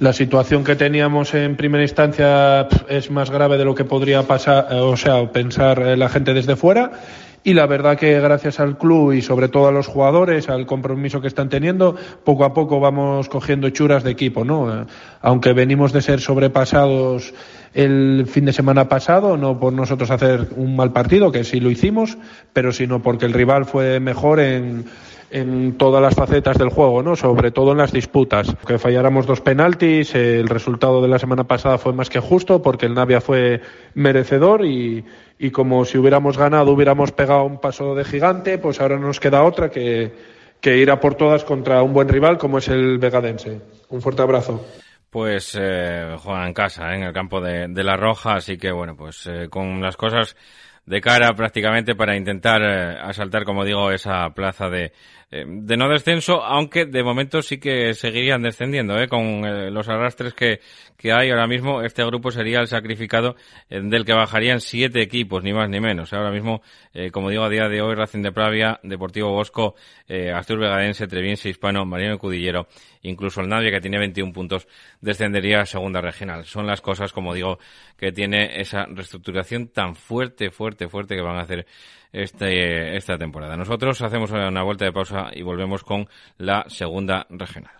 La situación que teníamos en primera instancia es más grave de lo que podría pasar, o sea, pensar la gente desde fuera y la verdad que gracias al club y sobre todo a los jugadores, al compromiso que están teniendo, poco a poco vamos cogiendo churas de equipo, ¿no? Eh, aunque venimos de ser sobrepasados el fin de semana pasado, no por nosotros hacer un mal partido, que sí lo hicimos, pero sino porque el rival fue mejor en, en todas las facetas del juego, ¿no? Sobre todo en las disputas. Que falláramos dos penaltis, el resultado de la semana pasada fue más que justo porque el Navia fue merecedor y, y como si hubiéramos ganado hubiéramos pegado un paso de gigante, pues ahora nos queda otra que, que ir a por todas contra un buen rival como es el Vegadense. Un fuerte abrazo. Pues eh, juegan en casa, ¿eh? en el campo de, de, La Roja, así que bueno, pues eh, con las cosas de cara prácticamente para intentar eh, asaltar, como digo, esa plaza de, eh, de no descenso, aunque de momento sí que seguirían descendiendo, ¿eh? con eh, los arrastres que, que hay ahora mismo. Este grupo sería el sacrificado del que bajarían siete equipos, ni más ni menos. Ahora mismo, como digo, a día de hoy, Racing de Pravia, Deportivo Bosco, Astur Vegadense, Treviense, Hispano, Mariano Cudillero, incluso el Navia, que tiene 21 puntos, descendería a segunda regional. Son las cosas, como digo, que tiene esa reestructuración tan fuerte, fuerte, fuerte que van a hacer este, esta temporada. Nosotros hacemos una vuelta de pausa y volvemos con la segunda regional.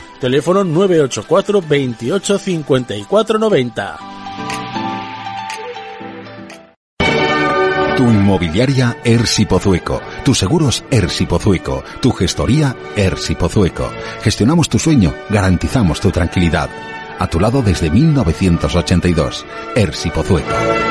Teléfono 984 28 54 90. Tu inmobiliaria Ersi Pozueco, tus seguros Ersi Pozueco, tu gestoría Ersi Pozueco. Gestionamos tu sueño, garantizamos tu tranquilidad. A tu lado desde 1982. Ersi Pozueco.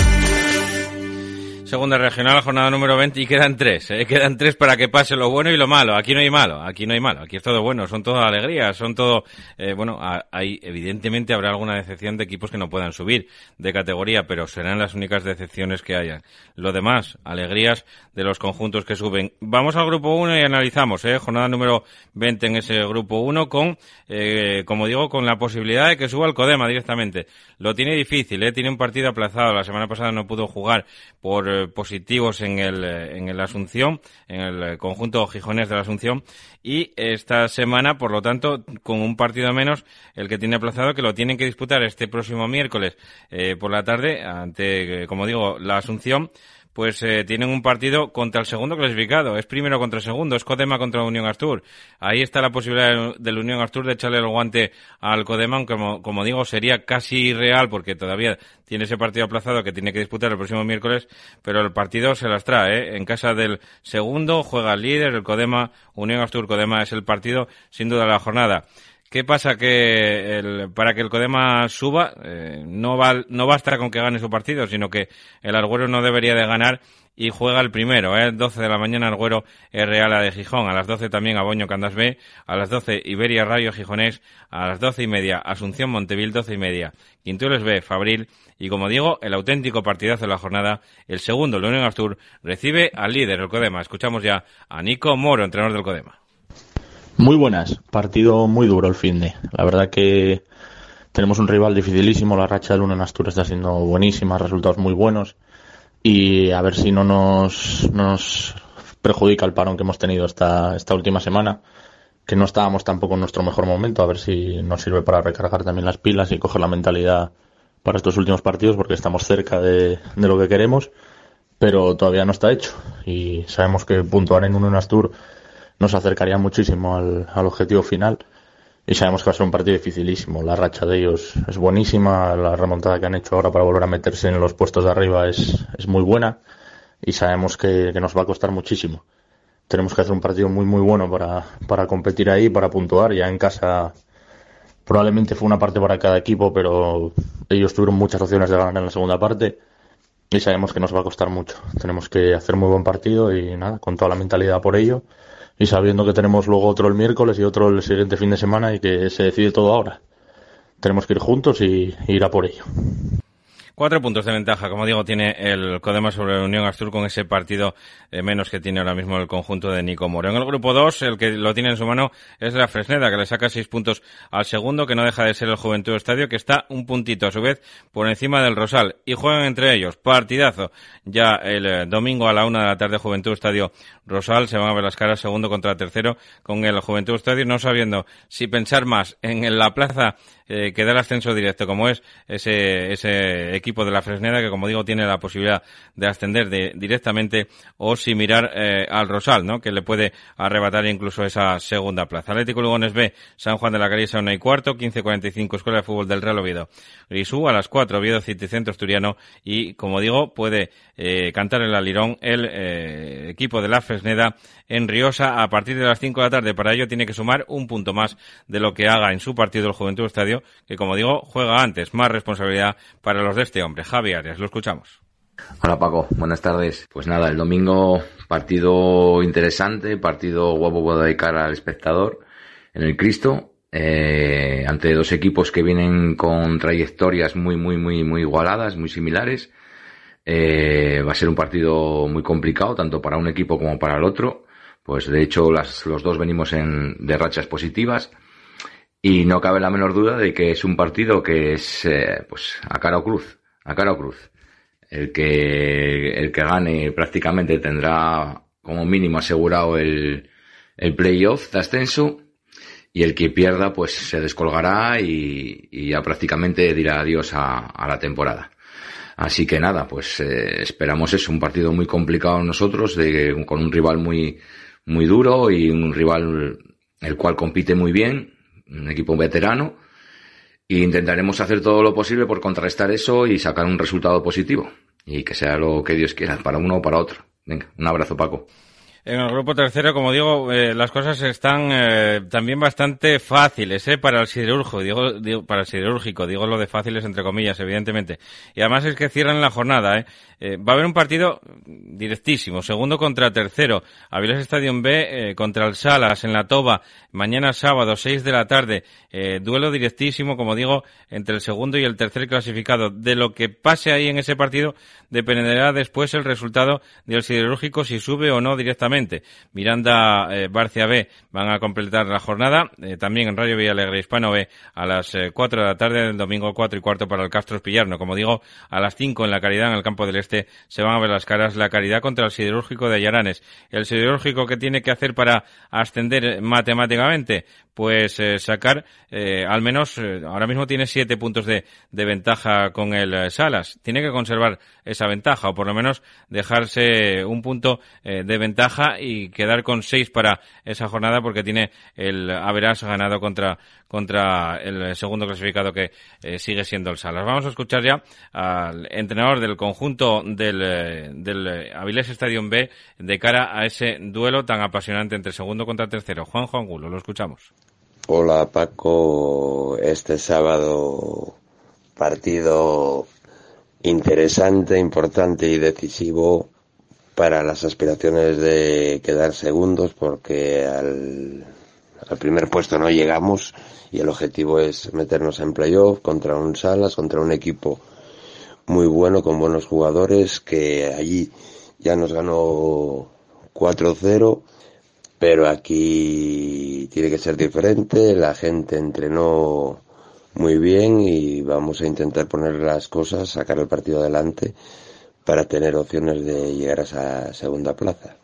Segunda regional, jornada número 20 y quedan tres, ¿eh? quedan tres para que pase lo bueno y lo malo. Aquí no hay malo, aquí no hay malo, aquí es todo bueno, son todo alegrías, son todo, eh, bueno, hay, evidentemente habrá alguna decepción de equipos que no puedan subir de categoría, pero serán las únicas decepciones que haya. Lo demás, alegrías de los conjuntos que suben. Vamos al grupo 1 y analizamos, ¿eh? jornada número 20 en ese grupo 1 con, eh, como digo, con la posibilidad de que suba el Codema directamente. Lo tiene difícil, ¿eh? tiene un partido aplazado, la semana pasada no pudo jugar por eh, positivos en el, en el Asunción, en el conjunto gijonés de la Asunción, y esta semana, por lo tanto, con un partido menos, el que tiene aplazado, que lo tienen que disputar este próximo miércoles eh, por la tarde, ante, como digo, la Asunción, pues eh, tienen un partido contra el segundo clasificado. Es primero contra el segundo, es Codema contra Unión Astur. Ahí está la posibilidad del Unión Astur de echarle el guante al Codema, como, como digo, sería casi irreal porque todavía tiene ese partido aplazado que tiene que disputar el próximo miércoles, pero el partido se las trae. ¿eh? En casa del segundo juega el líder, el Codema, Unión Astur Codema es el partido sin duda de la jornada. ¿Qué pasa? Que el, para que el Codema suba, eh, no, va, no basta con que gane su partido, sino que el Arguero no debería de ganar y juega el primero, ¿eh? 12 de la mañana Arguero Real de Gijón, a las 12 también Aboño Candas B, a las 12 Iberia Rayo Gijonés, a las 12 y media Asunción Montevil 12 y media Quintules B Fabril y como digo, el auténtico partidazo de la jornada, el segundo, Unión Astur, recibe al líder, el Codema. Escuchamos ya a Nico Moro, entrenador del Codema. Muy buenas, partido muy duro el fin de. La verdad que tenemos un rival dificilísimo, la racha del Uno en Asturias está siendo buenísima, resultados muy buenos y a ver si no nos, nos perjudica el parón que hemos tenido esta, esta última semana, que no estábamos tampoco en nuestro mejor momento, a ver si nos sirve para recargar también las pilas y coger la mentalidad para estos últimos partidos porque estamos cerca de, de lo que queremos, pero todavía no está hecho y sabemos que puntuar en Uno en Astur nos acercaría muchísimo al, objetivo final. Y sabemos que va a ser un partido dificilísimo. La racha de ellos es buenísima. La remontada que han hecho ahora para volver a meterse en los puestos de arriba es, es muy buena. y sabemos que, nos va a costar muchísimo. Tenemos que hacer un partido muy muy bueno para, para competir ahí, para puntuar. Ya en casa probablemente fue una parte para cada equipo, pero ellos tuvieron muchas opciones de ganar en la segunda parte y sabemos que nos va a costar mucho. Tenemos que hacer muy buen partido y nada, con toda la mentalidad por ello y sabiendo que tenemos luego otro el miércoles y otro el siguiente fin de semana y que se decide todo ahora. Tenemos que ir juntos y ir a por ello. Cuatro puntos de ventaja, como digo, tiene el Codema sobre la Unión Astur con ese partido eh, menos que tiene ahora mismo el conjunto de Nico Moro. En el grupo 2, el que lo tiene en su mano es la Fresneda, que le saca seis puntos al segundo, que no deja de ser el Juventud Estadio, que está un puntito a su vez por encima del Rosal. Y juegan entre ellos, partidazo, ya el eh, domingo a la una de la tarde, Juventud Estadio Rosal, se van a ver las caras segundo contra tercero con el Juventud Estadio, no sabiendo si pensar más en la plaza eh, que da el ascenso directo, como es ese, ese equipo de la Fresneda, que como digo tiene la posibilidad de ascender de, directamente, o si mirar eh, al Rosal, ¿no? que le puede arrebatar incluso esa segunda plaza. Atlético Lugones B, San Juan de la Carisa, una y cuarto, 15.45, Escuela de Fútbol del Real Oviedo. Grisú a las cuatro, Oviedo City Centro Asturiano, y como digo, puede eh, cantar el alirón el eh, equipo de la Fresneda en Riosa a partir de las 5 de la tarde. Para ello tiene que sumar un punto más de lo que haga en su partido el Juventud Estadio, que como digo, juega antes. Más responsabilidad para los de este hombre. Javi Arias, lo escuchamos. Hola Paco, buenas tardes. Pues nada, el domingo partido interesante, partido guapo de cara al espectador en el Cristo, eh, ante dos equipos que vienen con trayectorias muy, muy, muy, muy igualadas, muy similares. Eh, va a ser un partido muy complicado, tanto para un equipo como para el otro. Pues de hecho los dos venimos en, de rachas positivas y no cabe la menor duda de que es un partido que es eh, pues a cara o cruz, a cara o cruz. El que, el que gane prácticamente tendrá como mínimo asegurado el, el playoff de ascenso y el que pierda pues se descolgará y, y ya prácticamente dirá adiós a, a la temporada. Así que nada, pues eh, esperamos eso, un partido muy complicado nosotros, de, con un rival muy, muy duro y un rival el cual compite muy bien, un equipo veterano, e intentaremos hacer todo lo posible por contrarrestar eso y sacar un resultado positivo y que sea lo que Dios quiera, para uno o para otro. Venga, un abrazo Paco. En el grupo tercero, como digo, eh, las cosas están eh, también bastante fáciles eh, para el siderúrgico, digo, para el siderúrgico, digo lo de fáciles entre comillas, evidentemente. Y además es que cierran la jornada. ¿eh? Eh, va a haber un partido directísimo, segundo contra tercero, Avilés Stadium B contra el Salas en la Toba, mañana sábado, seis de la tarde, duelo directísimo, como digo, entre el segundo y el tercer clasificado. De lo que pase ahí en ese partido dependerá después el resultado del siderúrgico si sube o no directamente Miranda, eh, Barcia B van a completar la jornada. Eh, también en Radio Villalegre Hispano B a las eh, 4 de la tarde del domingo 4 y cuarto para el Castro Espillarno. Como digo, a las 5 en la Caridad, en el campo del Este, se van a ver las caras la Caridad contra el siderúrgico de Ayaranes. El siderúrgico que tiene que hacer para ascender matemáticamente, pues eh, sacar eh, al menos eh, ahora mismo tiene siete puntos de, de ventaja con el Salas tiene que conservar esa ventaja o por lo menos dejarse un punto de ventaja y quedar con seis para esa jornada porque tiene el Averas ganado contra contra el segundo clasificado que sigue siendo el Salas. Vamos a escuchar ya al entrenador del conjunto del del Avilés Stadium B de cara a ese duelo tan apasionante entre segundo contra tercero. Juan Juan Gulo lo escuchamos. Hola Paco, este sábado partido interesante, importante y decisivo para las aspiraciones de quedar segundos porque al, primer puesto no llegamos y el objetivo es meternos en playoff contra un Salas, contra un equipo muy bueno con buenos jugadores que allí ya nos ganó 4-0 pero aquí tiene que ser diferente, la gente entrenó muy bien y vamos a intentar poner las cosas, sacar el partido adelante para tener opciones de llegar a esa segunda plaza.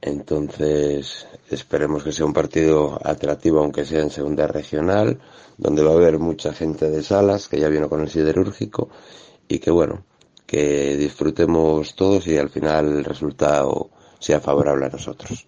Entonces, esperemos que sea un partido atractivo, aunque sea en segunda regional, donde va a haber mucha gente de salas, que ya vino con el siderúrgico, y que bueno, que disfrutemos todos y al final el resultado sea favorable a nosotros.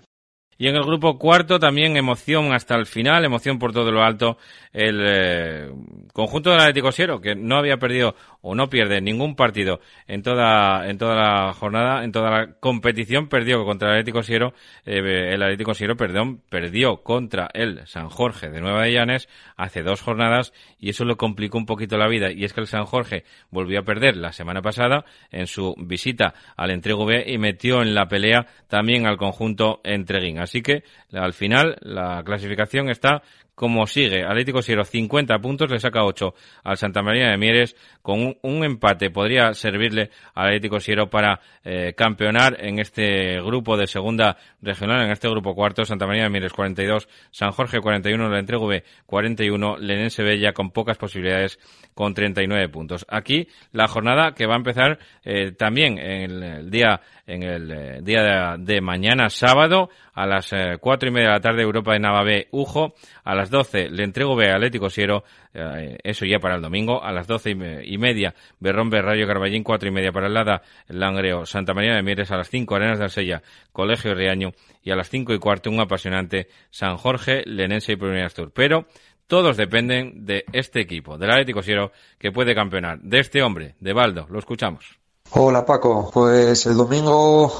Y en el grupo cuarto también emoción hasta el final, emoción por todo lo alto. El eh, conjunto del Atlético Siero, que no había perdido o no pierde ningún partido en toda, en toda la jornada, en toda la competición, perdió contra el Atlético Siero, eh, el Atlético Siero, perdón, perdió contra el San Jorge de Nueva de Llanes hace dos jornadas y eso lo complicó un poquito la vida y es que el San Jorge volvió a perder la semana pasada en su visita al Entrego B y metió en la pelea también al conjunto Entreguín. Así que al final la clasificación está como sigue. Atlético Siero 50 puntos, le saca 8 al Santa María de Mieres. Con un, empate podría servirle al Atlético Siero para eh, campeonar en este grupo de segunda regional, en este grupo cuarto. Santa María de Mieres 42, San Jorge 41, la Entrego B 41, Lenense Bella con pocas posibilidades con 39 puntos. Aquí la jornada que va a empezar eh, también en el día en el eh, día de, mañana sábado a las cuatro y media de la tarde Europa de Navabé Ujo a 12 le entrego B Atlético Siero eso ya para el domingo a las doce y media Berrón Rayo Carballín cuatro y media para el Lada Langreo Santa María de Mieres a las cinco Arenas de Arsella Colegio Riaño y a las cinco y cuarto un apasionante San Jorge Lenense y Primera Tour pero todos dependen de este equipo, del Atlético Siero, que puede campeonar. De este hombre, de Baldo. Lo escuchamos. Hola Paco, pues el domingo,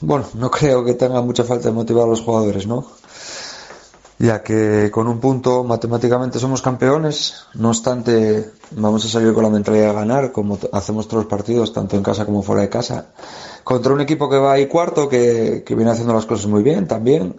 bueno, no creo que tenga mucha falta de motivar a los jugadores, ¿no? Ya que con un punto matemáticamente somos campeones, no obstante vamos a salir con la mentalidad de ganar, como hacemos todos los partidos, tanto en casa como fuera de casa contra un equipo que va ahí cuarto, que, viene haciendo las cosas muy bien también,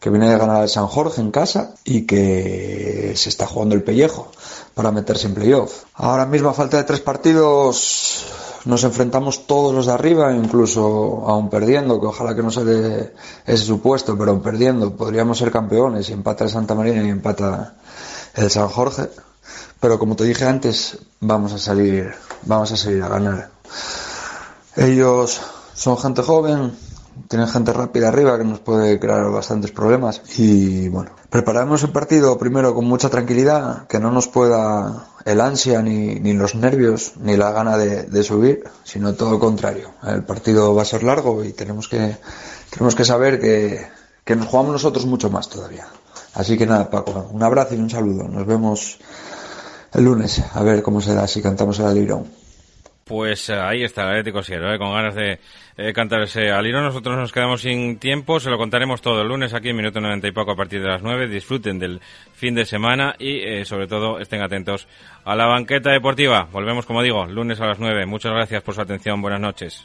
que viene de ganar al San Jorge en casa y que se está jugando el pellejo para meterse en playoff. Ahora mismo a falta de tres partidos nos enfrentamos todos los de arriba, incluso aún perdiendo, que ojalá que no se dé ese supuesto, pero aún perdiendo podríamos ser campeones y empata el Santa Marina y empata el San Jorge. Pero como te dije antes, vamos a salir, vamos a salir a ganar. Ellos son gente joven, tienen gente rápida arriba que nos puede crear bastantes problemas y bueno, preparamos el partido primero con mucha tranquilidad, que no nos pueda el ansia ni, ni los nervios ni la gana de, subir, sino todo lo contrario. El partido va a ser largo y tenemos que, tenemos que saber que, que nos jugamos nosotros mucho más todavía. Así que nada, Paco, un abrazo y un saludo. Nos vemos el lunes a ver cómo será si cantamos el Alirón. Pues eh, ahí está el Atlético Siero, eh, con ganas de eh, cantar ese aliro. Nosotros nos quedamos sin tiempo, se lo contaremos todo el lunes aquí en Minuto 90 y poco a partir de las 9. Disfruten del fin de semana y sobre todo estén atentos a la banqueta deportiva. Volvemos, como digo, lunes a las 9. Muchas gracias por su atención. Buenas noches.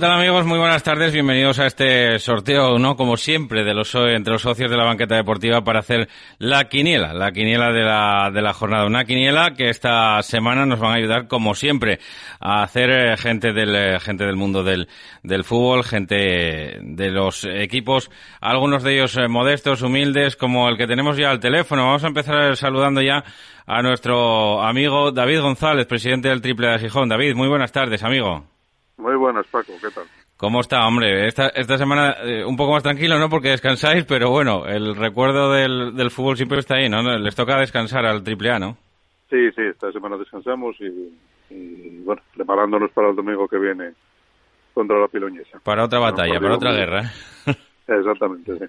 tal amigos? Muy buenas tardes. Bienvenidos a este sorteo, ¿no? Como siempre, de los, entre los socios de la banqueta deportiva para hacer la quiniela, la quiniela de la, de la jornada. Una quiniela que esta semana nos van a ayudar, como siempre, a hacer eh, gente del, eh, gente del mundo del, del fútbol, gente de los equipos, algunos de ellos eh, modestos, humildes, como el que tenemos ya al teléfono. Vamos a empezar saludando ya a nuestro amigo David González, presidente del Triple de Gijón. David, muy buenas tardes, amigo. Muy buenas, Paco, ¿qué tal? ¿Cómo está, hombre? Esta, esta semana eh, un poco más tranquilo, ¿no? Porque descansáis, pero bueno, el recuerdo del, del fútbol siempre está ahí, ¿no? Les toca descansar al triple A, ¿no? Sí, sí, esta semana descansamos y, bueno, preparándonos para el domingo que viene contra la Piloñesa. Para otra batalla, para, otra guerra. Exactamente, sí.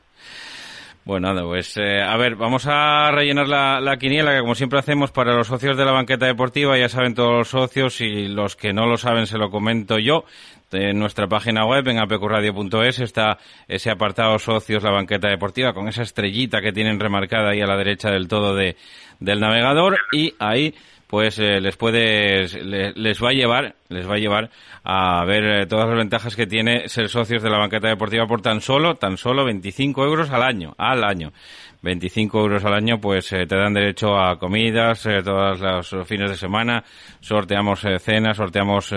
Bueno, nada, pues eh, a ver, vamos a rellenar la, la, quiniela que como siempre hacemos para los socios de la banqueta deportiva, ya saben todos los socios y los que no lo saben se lo comento yo. En nuestra página web, en apecuradio.es, está ese apartado socios, la banqueta deportiva, con esa estrellita que tienen remarcada ahí a la derecha del todo de, del navegador y ahí pues eh, les puede les, va a llevar les va a llevar a ver eh, todas las ventajas que tiene ser socios de la banqueta deportiva por tan solo tan solo 25 euros al año al año. 25 euros al año pues eh, te dan derecho a comidas todos los fines de semana sorteamos cenas sorteamos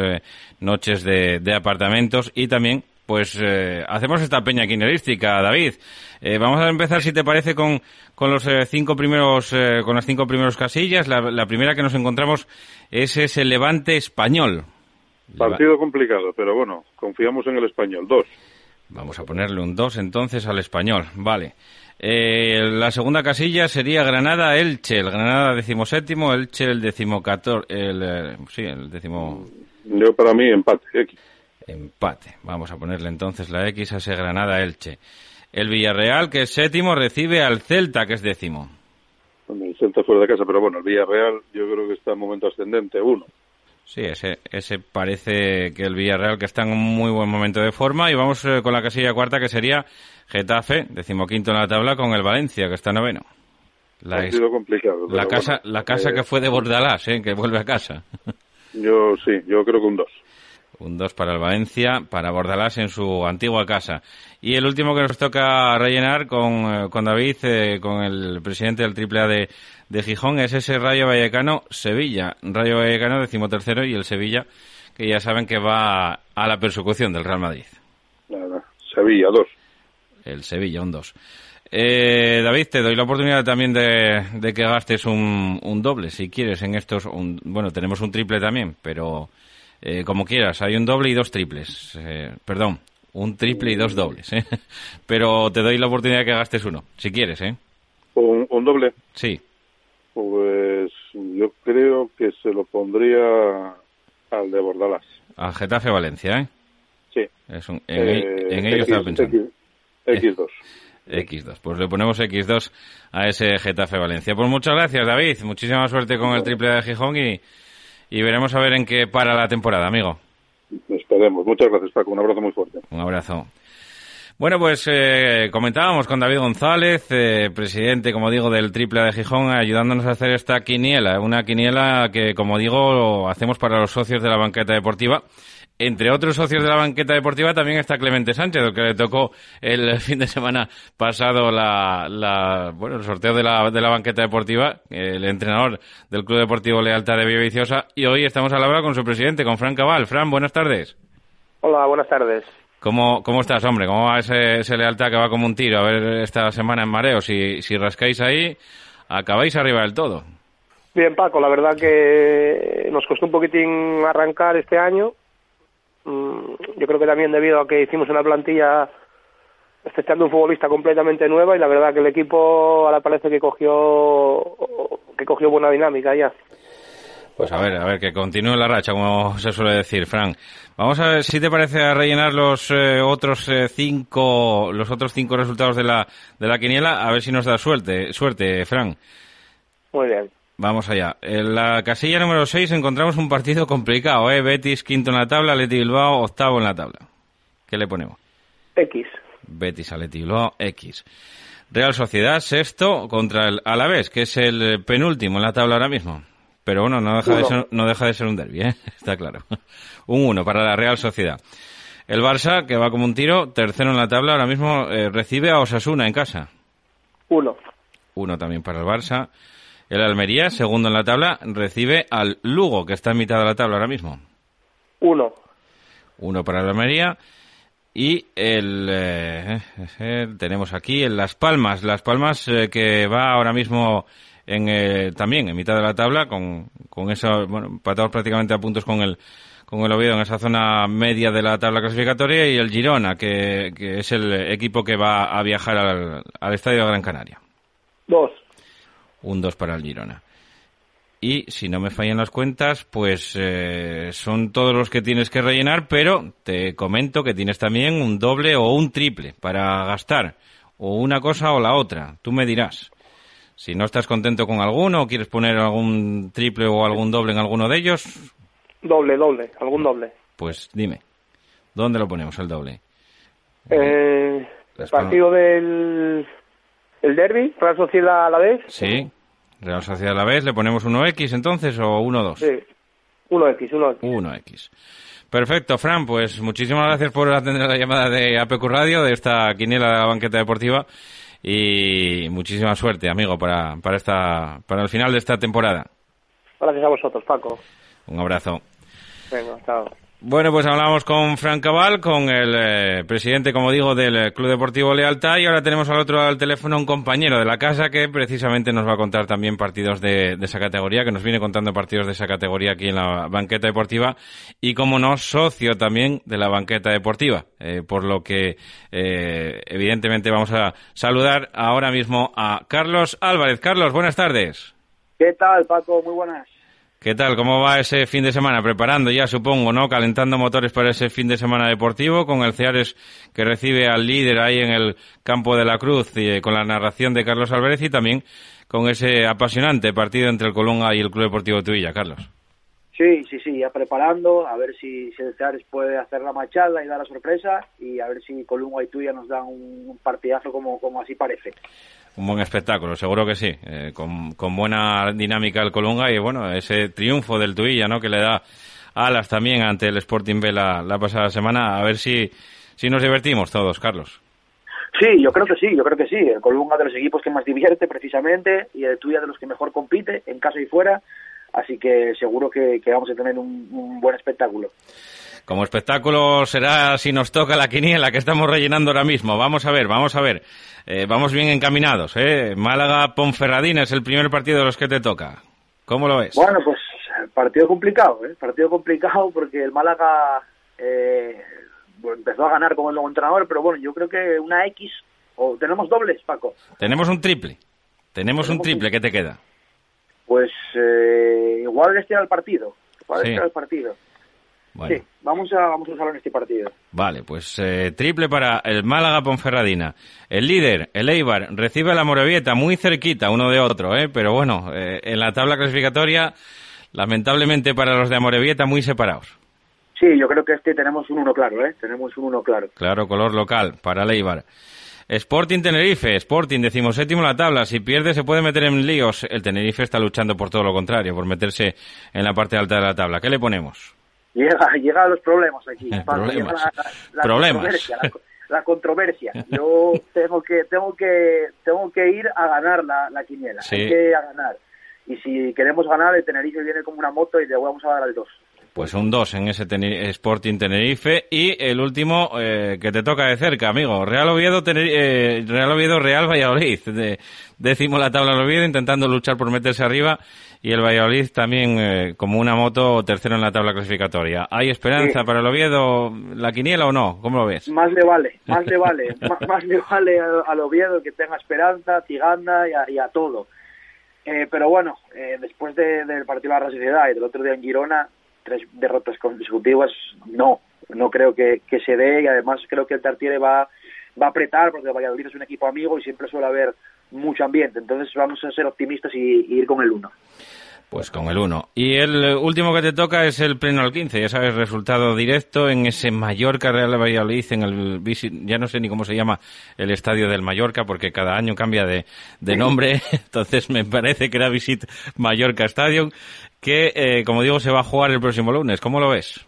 noches de, de apartamentos y también pues eh, hacemos esta peña quinerística, David. Eh, vamos a empezar, si te parece, con, con los eh, cinco primeros, con las cinco primeros casillas. La, primera que nos encontramos es ese Levante español. Partido complicado, pero bueno, confiamos en el español. Dos. Vamos a ponerle un dos entonces al español. Vale. la segunda casilla sería Granada-Elche. El Granada decimoséptimo, Elche el decimocator... El, sí, el décimo... Yo para mí empate, X. Empate. Vamos a ponerle entonces la X a ese Granada Elche. El Villarreal, que es séptimo, recibe al Celta, que es décimo. el Celta fuera de casa, pero bueno, el Villarreal yo creo que está en momento ascendente, uno. Sí, ese, ese parece que el Villarreal que está en un muy buen momento de forma. Y vamos eh, con la casilla cuarta, que sería Getafe, decimoquinto en la tabla, con el Valencia, que está noveno. La ha sido complicado. La casa, la casa eh, que fue de Bordalás, ¿eh? que vuelve a casa. Yo sí, yo creo que un dos. Un 2 para el Valencia, para Bordalás en su antigua casa. Y el último que nos toca rellenar con, eh, con David, eh, con el presidente del AAA de, de Gijón, es ese Rayo Vallecano-Sevilla. Rayo Vallecano decimotercero y el Sevilla, que ya saben que va a la persecución del Real Madrid. Sevilla, 2. El Sevilla, un 2. Eh, David, te doy la oportunidad también de, de que gastes un, un, doble, si quieres, en estos. bueno, tenemos un triple también, pero eh, como quieras, hay un doble y dos triples. Eh, perdón, un triple y dos dobles. ¿eh? Pero te doy la oportunidad de que gastes uno, si quieres. ¿eh? ¿Un, doble? Sí. Pues yo creo que se lo pondría al de Bordalás. Al Getafe Valencia, ¿eh? Sí. en, en, ello estaba pensando. X, 2 X2. Pues le ponemos X2 a ese Getafe Valencia. Pues muchas gracias, David. Muchísima suerte con el triple de Gijón y, y veremos a ver en qué para la temporada, amigo. Esperemos. Muchas gracias, Paco. Un abrazo muy fuerte. Un abrazo. Bueno, pues eh, comentábamos con David González, eh, presidente, como digo, del Triple de Gijón, ayudándonos a hacer esta quiniela. Una quiniela que, como digo, hacemos para los socios de la banqueta deportiva entre otros socios de la banqueta deportiva también está Clemente Sánchez, que le tocó el fin de semana pasado la, bueno, el sorteo de la, de la banqueta deportiva, el entrenador del Club Deportivo Lealtad de Villaviciosa, y hoy estamos a la hora con su presidente, con Fran Cabal. Fran, buenas tardes. Hola, buenas tardes. ¿Cómo, cómo estás, hombre? ¿Cómo va ese, ese Lealtad que va como un tiro? A ver esta semana en mareo, si, si rascáis ahí, acabáis arriba del todo. Bien, Paco, la verdad que nos costó un poquitín arrancar este año, yo creo que también debido a que hicimos una plantilla echando un futbolista completamente nueva y la verdad que el equipo ahora parece que cogió que cogió buena dinámica ya. Pues a ver, a ver, que continúe la racha, como se suele decir, Frank. Vamos a ver si te parece a rellenar los eh, otros eh, cinco, los otros cinco resultados de la, de la quiniela, a ver si nos da suerte, suerte, Frank. Muy bien. Vamos allá. En la casilla número 6 encontramos un partido complicado, ¿eh? Betis quinto en la tabla, Leti Bilbao octavo en la tabla. ¿Qué le ponemos? X. Betis a Leti Bilbao, X. Real Sociedad sexto contra el Alavés, que es el penúltimo en la tabla ahora mismo. Pero bueno, no deja, de ser, no deja de ser un derbi, ¿eh? Está claro. un 1 para la Real Sociedad. El Barça, que va como un tiro, tercero en la tabla, ahora mismo eh, recibe a Osasuna en casa. Uno. Uno también para el Barça. El Almería, segundo en la tabla, recibe al Lugo, que está en mitad de la tabla ahora mismo. Uno. Uno para el Almería. Y el eh, eh, tenemos aquí en Las Palmas, Las Palmas eh, que va ahora mismo en, también en mitad de la tabla con, con eso, bueno, empatados prácticamente a puntos con el con el Oviedo en esa zona media de la tabla clasificatoria y el Girona, que, que es el equipo que va a viajar al, al Estadio de Gran Canaria. Dos un 2 para el Girona. Y si no me fallan las cuentas, pues eh, son todos los que tienes que rellenar, pero te comento que tienes también un doble o un triple para gastar. o una cosa o la otra. Tú me dirás. Si no estás contento con alguno o quieres poner algún triple o algún doble en alguno de ellos, Doble, doble, algún doble. pues dime. ¿Dónde lo ponemos el doble? Eh, partido del el derby, Real Sociedad a la vez. Sí. Real Sociedad a la vez, ¿le ponemos 1X entonces o 1-2? Sí. 1X, 1X. 1X. Perfecto, Fran, pues muchísimas gracias por atender la llamada de APQ Radio, de esta quiniela de la banqueta deportiva y muchísima suerte, amigo, para, para, esta, para el final de esta temporada. Gracias a vosotros, Paco. Un abrazo. Venga, chao. Bueno, pues hablamos con Fran Cabal, con el eh, presidente, como digo, del eh, Club Deportivo Lealtad y ahora tenemos al otro lado del teléfono un compañero de la casa que precisamente nos va a contar también partidos de, esa categoría, que nos viene contando partidos de esa categoría aquí en la banqueta deportiva y, como no, socio también de la banqueta deportiva, eh, por lo que eh, evidentemente vamos a saludar ahora mismo a Carlos Álvarez. Carlos, buenas tardes. ¿Qué tal, Paco? Muy buenas. ¿Qué tal? ¿Cómo va ese fin de semana? Preparando ya, supongo, ¿no? Calentando motores para ese fin de semana deportivo con el Ceares que recibe al líder ahí en el campo de la Cruz y eh, con la narración de Carlos Álvarez y también con ese apasionante partido entre el Colunga y el Club Deportivo Tuilla, Carlos. Sí, sí, sí, ya preparando, a ver si, el Ceares puede hacer la machada y dar la sorpresa y a ver si Colunga y Tuya nos dan un, un partidazo como, como así parece. Un buen espectáculo, seguro que sí. eh, con, con buena dinámica el Colunga y bueno, ese triunfo del Tuilla, ¿no? Que le da alas también ante el Sporting B la, pasada semana. A ver si, si nos divertimos todos, Carlos. Sí, yo creo que sí, yo creo que sí. El Colunga de los equipos que más divierte precisamente y el Tuya de los que mejor compite en casa y fuera. Así que seguro que, vamos a tener un buen espectáculo. Como espectáculo será si nos toca la quiniela que estamos rellenando ahora mismo. Vamos a ver, vamos a ver. Eh, vamos bien encaminados, ¿eh? Málaga-Ponferradina es el primer partido de los que te toca. ¿Cómo lo ves? Bueno, pues partido complicado, ¿eh? Partido complicado porque el Málaga eh, empezó a ganar como el nuevo entrenador, pero bueno, yo creo que una X, o tenemos dobles, Paco. Tenemos un triple. Tenemos un triple. ¿Qué te queda? Pues eh, igual era el partido. Igual Sí. era el partido. Bueno. Sí, vamos a, vamos a usarlo en este partido. Vale, pues eh, triple para el Málaga Ponferradina. El líder, el Eibar, recibe a la Morevieta muy cerquita uno de otro, ¿eh? pero bueno, eh, en la tabla clasificatoria, lamentablemente para los de Amorebieta, muy separados. Sí, yo creo que este tenemos un uno claro, ¿eh? Tenemos un uno claro. Claro, color local para el Eibar. Sporting Tenerife, Sporting decimoséptimo en la tabla. Si pierde se puede meter en líos. El Tenerife está luchando por todo lo contrario, por meterse en la parte alta de la tabla. ¿Qué le ponemos? Llega, llega a los problemas aquí. Eh, Paco, problemas. llega la- la Problemas. controversia, La, la controversia. Yo tengo que, tengo que, tengo que ir a ganar la, la quiniela. Sí. Hay que a ganar. Y si queremos ganar, el Tenerife viene como una moto y le vamos a dar al 2. Pues un 2 en ese Tene- Sporting Tenerife. Y el último eh, que te toca de cerca, amigo. Real Oviedo, Tener- eh, Real Oviedo, Real Valladolid. De, décimo la tabla el Oviedo, intentando luchar por meterse arriba. Y el Valladolid también eh, como una moto, tercero en la tabla clasificatoria. ¿Hay esperanza Sí. para el Oviedo, la quiniela o no? ¿Cómo lo ves? Más le vale, más le vale, más, más le vale al, Oviedo que tenga esperanza, Tiganda y a, y a todo. Eh, pero bueno, eh, después de- del partido de la Sociedad y del otro día en Girona, tres derrotas consecutivas, no, no creo que, que se dé y además creo que el Tartiere va, va a apretar porque el Valladolid es un equipo amigo y siempre suele haber mucho ambiente. Entonces vamos a ser optimistas y, y ir con el uno. Pues con el 1. Y el eh, último que te toca es el pleno al 15. Ya sabes, resultado directo en ese Mallorca Real Valladolid, en el ya no sé ni cómo se llama el estadio del Mallorca, porque cada año cambia de, de nombre. Entonces me parece que era Visit Mallorca Stadium, que, eh, como digo, se va a jugar el próximo lunes. ¿Cómo lo ves?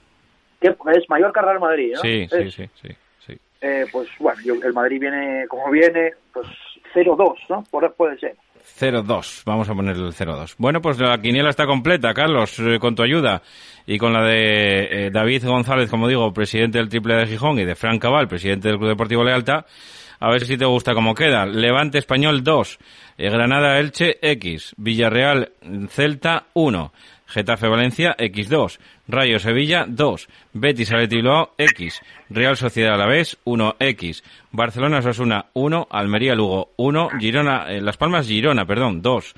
¿Qué? Es Mallorca Real Madrid, ¿no? Sí, sí, sí, sí, sí. eh, pues bueno, yo- el Madrid viene como viene, pues 0-2, ¿no? Por, puede ser. 0-2, vamos a poner el 0-2. Bueno, pues la quiniela está completa, Carlos, eh, con tu ayuda y con la de eh, David González, como digo, presidente del Triple de Gijón, y de Fran Cabal, presidente del Club Deportivo Lealta. A ver si te gusta cómo queda. Levante Español 2, eh, Granada Elche X, Villarreal Celta 1, Getafe Valencia X2, Rayo Sevilla 2, Betis Athletic Bilbao X, Real Sociedad Alavés 1X, Barcelona Osasuna 1, Almería Lugo 1, Girona, eh, Las Palmas Girona, perdón, 2,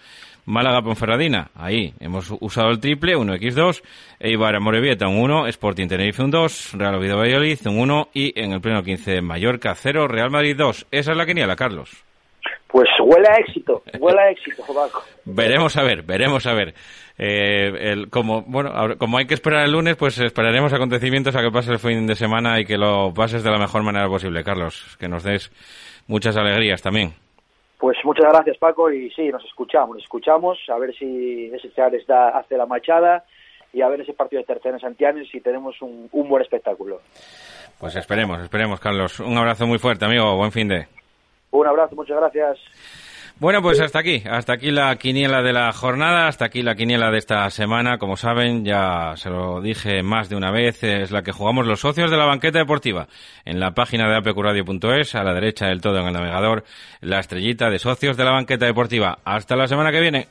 Málaga Ponferradina, ahí. Hemos usado el triple, 1x2, Eibar Morevieta un 1, Sporting Tenerife un 2, Real Oviedo Valladolid un 1 y en el pleno 15 Mallorca 0, Real Madrid 2. Esa es la quiniela, Carlos. Pues huele a éxito, huele a éxito, Paco. Veremos a ver, veremos a ver. Eh, el, como bueno, como hay que esperar el lunes, pues esperaremos acontecimientos a que pase el fin de semana y que lo pases de la mejor manera posible, Carlos. Que nos des muchas alegrías también. Pues muchas gracias, Paco, y sí, nos escuchamos, nos escuchamos, a ver si ese Charles da, hace la machada y a ver ese partido de tercera en Santiago si tenemos un, un buen espectáculo. Pues esperemos, esperemos, Carlos. Un abrazo muy fuerte, amigo. Buen fin de. Un abrazo, muchas gracias. Bueno, pues hasta aquí, hasta aquí la quiniela de la jornada, hasta aquí la quiniela de esta semana. Como saben, ya se lo dije más de una vez, es la que jugamos los socios de la banqueta deportiva. En la página de apecuradio.es, a la derecha del todo en el navegador, la estrellita de socios de la banqueta deportiva. Hasta la semana que viene.